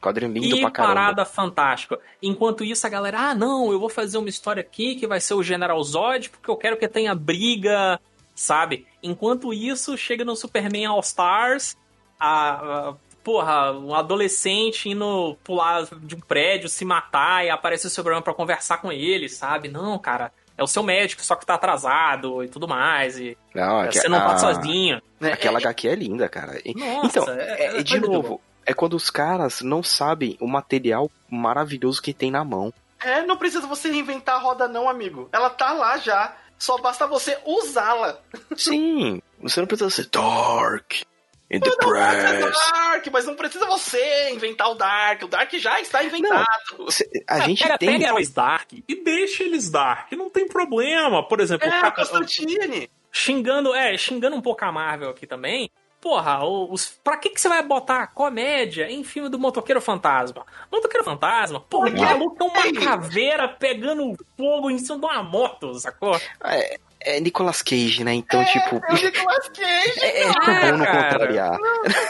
Quadrinho lindo e pra caramba. parada fantástica. Enquanto isso, a galera, ah, não, eu vou fazer uma história aqui que vai ser o General Zod, porque eu quero que tenha briga, sabe? Enquanto isso, chega no Superman All Stars, a, a porra, um adolescente indo pular de um prédio, se matar, e aparece o Superman pra conversar com ele, sabe? Não, cara, é o seu médico, só que tá atrasado e tudo mais. E não, é, você não tá sozinho. Né? Aquela é, HQ é linda, cara. Nossa, então, é, é, de novo, é quando os caras não sabem o material maravilhoso que tem na mão. É, não precisa você reinventar a roda, não, amigo. Ela tá lá já. Só basta você usá-la. Sim, você não precisa ser dark. In the não, press. Dark, mas não precisa você inventar o Dark. O Dark já está inventado. Não, a gente pega, tem. Pega Dark e deixa eles Dark. Não tem problema. Por exemplo, é, o Constantine. Xingando, é, xingando um pouco a Marvel aqui também. Porra, os, pra que, que você vai botar comédia em filme do Motoqueiro Fantasma? Motoqueiro Fantasma, porra, o maluco é uma caveira pegando fogo em cima de uma moto, sacou? É, é Nicolas Cage, né? Então, é, tipo. É o Nicolas Cage! É, é bom não contrariar.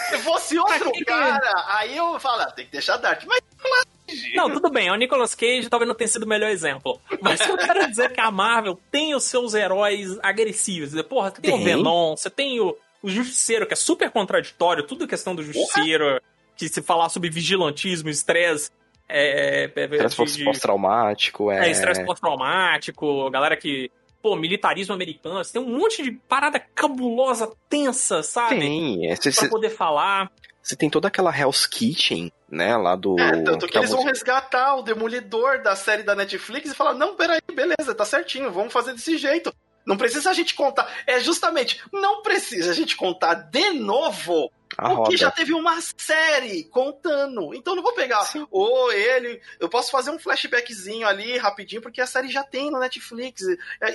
Se fosse outro cara, aí eu falo, ah, tem que deixar Dark. Mas Nicolas Cage. Não, tudo bem, o Nicolas Cage talvez não tenha sido o melhor exemplo. Mas eu quero dizer que a Marvel tem os seus heróis agressivos. Porra, tem, tem. o Venom, você tem o o Justiceiro, que é super contraditório, tudo questão do Justiceiro, que se falar sobre vigilantismo, estresse. É, é, é estresse pós-traumático, é. É, estresse pós-traumático, galera que. Pô, militarismo americano, tem um monte de parada cabulosa, tensa, sabe? Tem, é, cê, pra poder falar. você tem toda aquela Hell's Kitchen, né, lá do... É, tanto que, que eles vão resgatar o Demolidor da série da Netflix e falar, não, peraí, beleza, tá certinho, vamos fazer desse jeito. Não precisa a gente contar. É justamente, não precisa a gente contar de novo a porque roda. já teve uma série contando. Então não vou pegar ou ele. Eu posso fazer um flashbackzinho ali rapidinho, porque a série já tem no Netflix.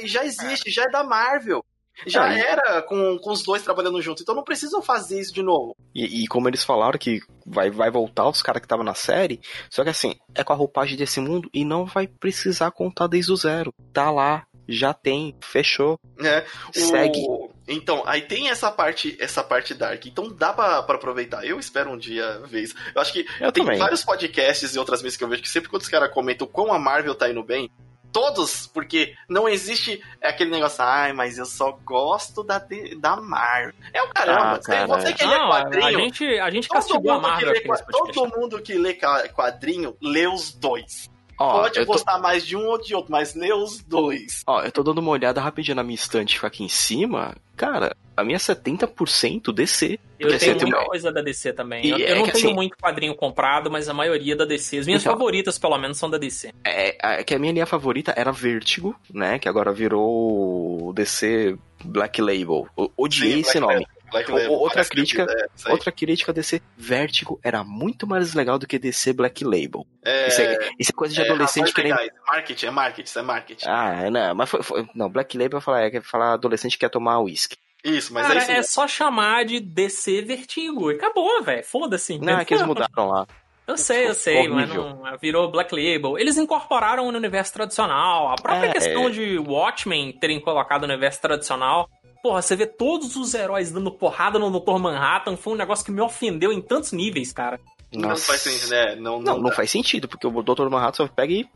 E já existe, é. já é da Marvel. Já é. era com, com os dois trabalhando junto, então não precisam fazer isso de novo. E, e como eles falaram que vai, vai voltar os caras que estavam na série, só que assim, é com a roupagem desse mundo e não vai precisar contar desde o zero. Tá lá, já tem, fechou. É, Segue. O... Então, aí tem essa parte, essa parte dark. Então dá pra, aproveitar. Eu espero um dia ver isso. Eu acho que eu tem também. vários podcasts e outras vezes que eu vejo que sempre quando os caras comentam como a Marvel tá indo bem, todos, porque não existe aquele negócio, ai, mas eu só gosto da, da Marvel. É o caramba, ah, cara. você que lê quadrinho. A gente, a gente castigou a Marvel. Lê, todo mundo que lê quadrinho lê os dois. Ó, Pode gostar tô... mais de um ou de outro, mas lê os dois. Ó, eu tô dando uma olhada rapidinho na minha estante aqui em cima. Cara, a minha é 70% DC. Eu tenho muita uma... coisa da DC também. E eu, é eu não tenho assim... muito quadrinho comprado, mas a maioria da DC. As minhas então, favoritas, pelo menos, são da DC. É, é, que a minha linha favorita era Vertigo, né? Que agora virou DC Black Label. Eu odiei Sim, esse Black nome. Black Label, outra crítica, é outra crítica DC Vertigo era muito mais legal do que DC Black Label. É, isso, é, isso é coisa de é, adolescente querendo. Marketing, é marketing, isso é marketing. Ah, não, mas foi, foi, não, Black Label falar é falar adolescente que quer tomar uísque. Isso, mas Cara, é, isso é só chamar de DC Vertigo. Acabou, velho. Foda-se. Não, é que eles mudaram lá. Eu sei, eu sei, mas não, virou Black Label. Eles incorporaram no universo tradicional. A própria é, questão é... de Watchmen terem colocado no universo tradicional Porra, você vê todos os heróis dando porrada no Dr. Manhattan foi um negócio que me ofendeu em tantos níveis, cara. Nossa. Não faz sentido, né? Não, não, não, não faz sentido, porque o Dr. Manhattan só pega e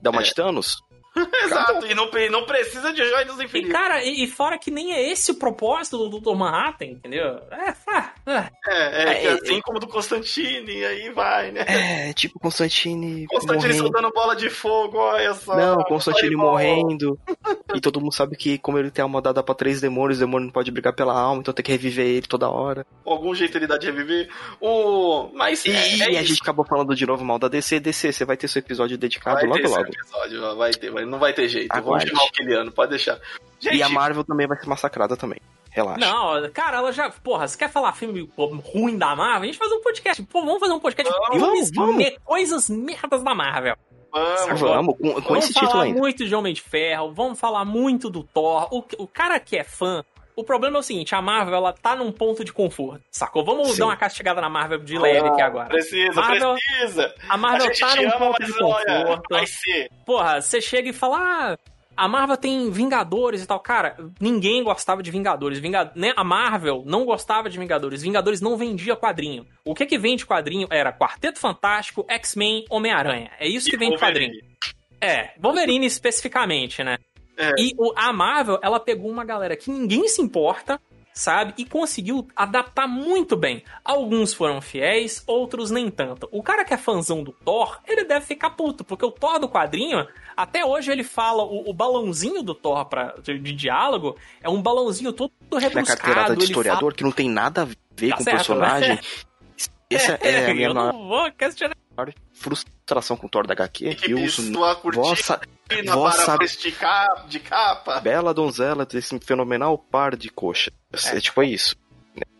dá uma é. de Thanos. Exato, e não, não precisa de joias dos infinitos. E, cara, e, e, fora que nem é esse o propósito do Dr. Manhattan, entendeu? É, ah, é. É, é, é assim como do Constantine, aí vai, né? É, tipo Constantine. Constantine morrendo. soltando bola de fogo, olha só. Não, Constantine morrendo. e todo mundo sabe que, como ele tem a dada pra três demônios, o demônio não pode brigar pela alma, então tem que reviver ele toda hora. Algum jeito ele dá de reviver. O... Mas. E, é, e a gente acabou falando de novo mal da DC. DC, você vai ter seu episódio dedicado vai logo ter logo. Episódio, vai ter, vai não vai ter jeito. Aguarde. Vamos chamar o Kiliano, pode deixar. Gente, e a Marvel também vai ser massacrada também. Relaxa. Não, cara, ela já. Porra, você quer falar filme ruim da Marvel? A gente faz um podcast. Pô, vamos fazer um podcast de filmes, vamos. Me, coisas merdas da Marvel. Vamos, vamos com, com vamos esse título ainda. Vamos falar muito de Homem de Ferro, vamos falar muito do Thor. O, o cara que é fã o problema é o seguinte, a Marvel, ela tá num ponto de conforto, sacou? Vamos Sim. dar uma castigada na Marvel de leve aqui agora. Precisa, Marvel, precisa. A Marvel a tá num ama, ponto de conforto. Olha, vai ser. Porra, você chega e fala, ah, a Marvel tem Vingadores e tal. Cara, ninguém gostava de Vingadores. Vingad... Né? A Marvel não gostava de Vingadores. Vingadores não vendia quadrinho. O que que vende quadrinho era Quarteto Fantástico, X-Men, Homem-Aranha. É isso que vende quadrinho. É, Wolverine especificamente, né? É. E o, a Marvel, ela pegou uma galera que ninguém se importa, sabe? E conseguiu adaptar muito bem. Alguns foram fiéis, outros nem tanto. O cara que é fãzão do Thor, ele deve ficar puto, porque o Thor do quadrinho, até hoje ele fala, o, o balãozinho do Thor pra, de, de, diálogo é um balãozinho todo. É carteirada de historiador fala... que não tem nada a ver tá com o personagem. Né? Essa é, é a minha... Eu não vou questionar frustração com o Thor da HQ. Que eu uso vossa, vossa esticar de capa. Bela donzela desse fenomenal par de coxa. É, é tipo é isso.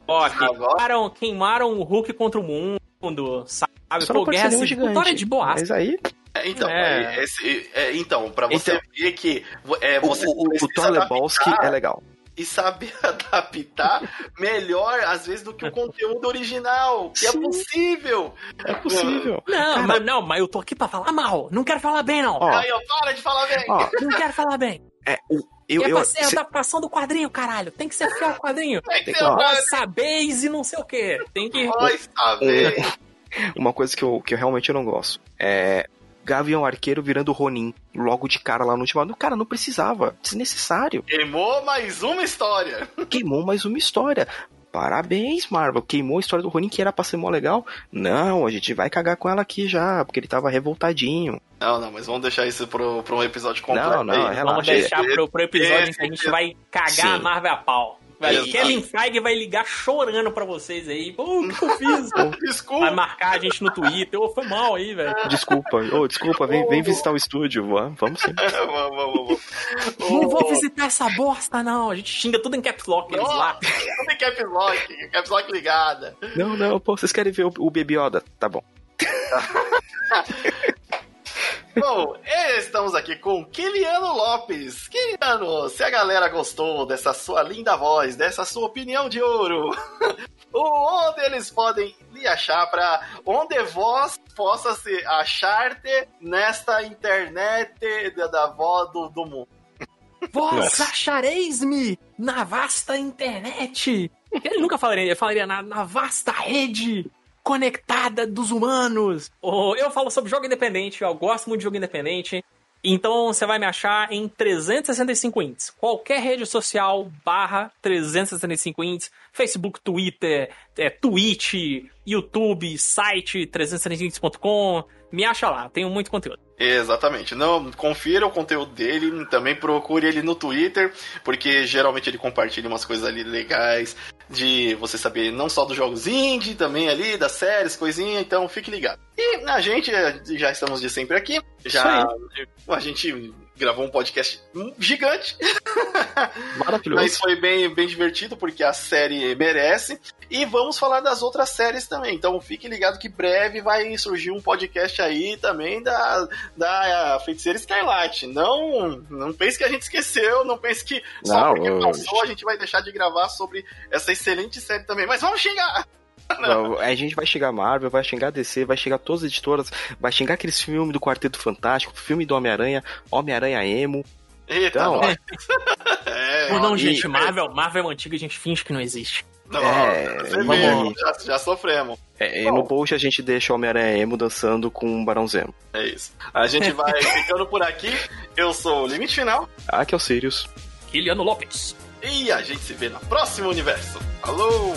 Ó, queimaram, queimaram o Hulk contra o mundo, sabe? Só Pô, guerra assim, Thor é de boa. Mas aí... É, então, é. Esse, é, então, pra você então, ver que é, você o, o, o Thor Lebowski é legal e saber adaptar melhor, às vezes, do que o conteúdo original. Que é possível. É possível. Não, mas, não, mas eu tô aqui pra falar mal. Não quero falar bem, não. Ó, Aí, ó, para de falar bem. Ó, não quero falar bem. É, o, eu, é pra ser a adaptação do quadrinho, caralho. Tem que ser fiel ao quadrinho. Tem que ser sabeis e não sei o quê. Tem que. Nós saber. Uma coisa que eu, que eu realmente não gosto é Gavião Arqueiro virando Ronin logo de cara lá no último. Cara, não precisava. Desnecessário. Queimou mais uma história. Queimou mais uma história. Parabéns, Marvel. Queimou a história do Ronin que era pra ser mó legal. Não, a gente vai cagar com ela aqui já, porque ele tava revoltadinho. Não, não, mas vamos deixar isso pro, pro um episódio completo. Não, não, relaxa. Vamos deixar pro, pro episódio em que a gente vai cagar Sim. a Marvel a pau. Vai, Kevin Feige vai ligar chorando pra vocês aí. Pô, o que eu fiz? desculpa. Vai marcar a gente no Twitter. Ô, foi mal aí, velho. Desculpa. Ô, oh, desculpa, vem, vem visitar o estúdio. Vamos sim. vamos, vamos, vamos. Não vou visitar essa bosta, não. A gente xinga tudo em caps lock eles lá. Tudo em caps lock. Caps lock ligada. Não, não, pô, vocês querem ver o, o Baby Yoda? Tá bom. Bom, estamos aqui com Kiliano Lopes. Kiliano, se a galera gostou dessa sua linda voz, dessa sua opinião de ouro, onde eles podem lhe achar para onde vós possa se achar-te nesta internet da, voz do, do mundo? Vós achareis-me na vasta internet. Ele nunca falaria, ele falaria na, na vasta rede conectada dos humanos. Oh, eu falo sobre jogo independente, eu gosto muito de jogo independente. Então você vai me achar em 365 ints. Qualquer rede social barra 365 ints. Facebook, Twitter, é, Twitch, YouTube, site 365ints.com. Me acha lá, tenho muito conteúdo. Exatamente. Não, confira o conteúdo dele, também procure ele no Twitter, porque geralmente ele compartilha umas coisas ali legais de você saber não só dos jogos indie, também ali das séries, coisinha, então fique ligado. E a gente já estamos de sempre aqui, já a gente gravou um podcast gigante. Maravilhoso. Mas foi bem, bem divertido, porque a série merece. E vamos falar das outras séries também. Então fique ligado que breve vai surgir um podcast aí também da, da Feiticeira Skylight. Não, não pense que a gente esqueceu, não pense que só não, porque passou a gente vai deixar de gravar sobre essa excelente série também. Mas vamos xingar! Não. A gente vai xingar Marvel, vai xingar DC, vai xingar todas as editoras, vai xingar aqueles filmes do Quarteto Fantástico, filme do Homem-Aranha, Homem-Aranha Emo. Eita, então, é, Ou não, gente, Marvel, Marvel é antiga, a gente finge que não existe. Não, é, vamos... já, já sofremos. É, no post a gente deixa o Homem-Aranha Emo dançando com um Barão Zemo. É isso. A gente vai ficando por aqui. Eu sou o Limite Final. Aqui é o Sirius. Kiliano Lopes. E a gente se vê no próximo universo. Falou!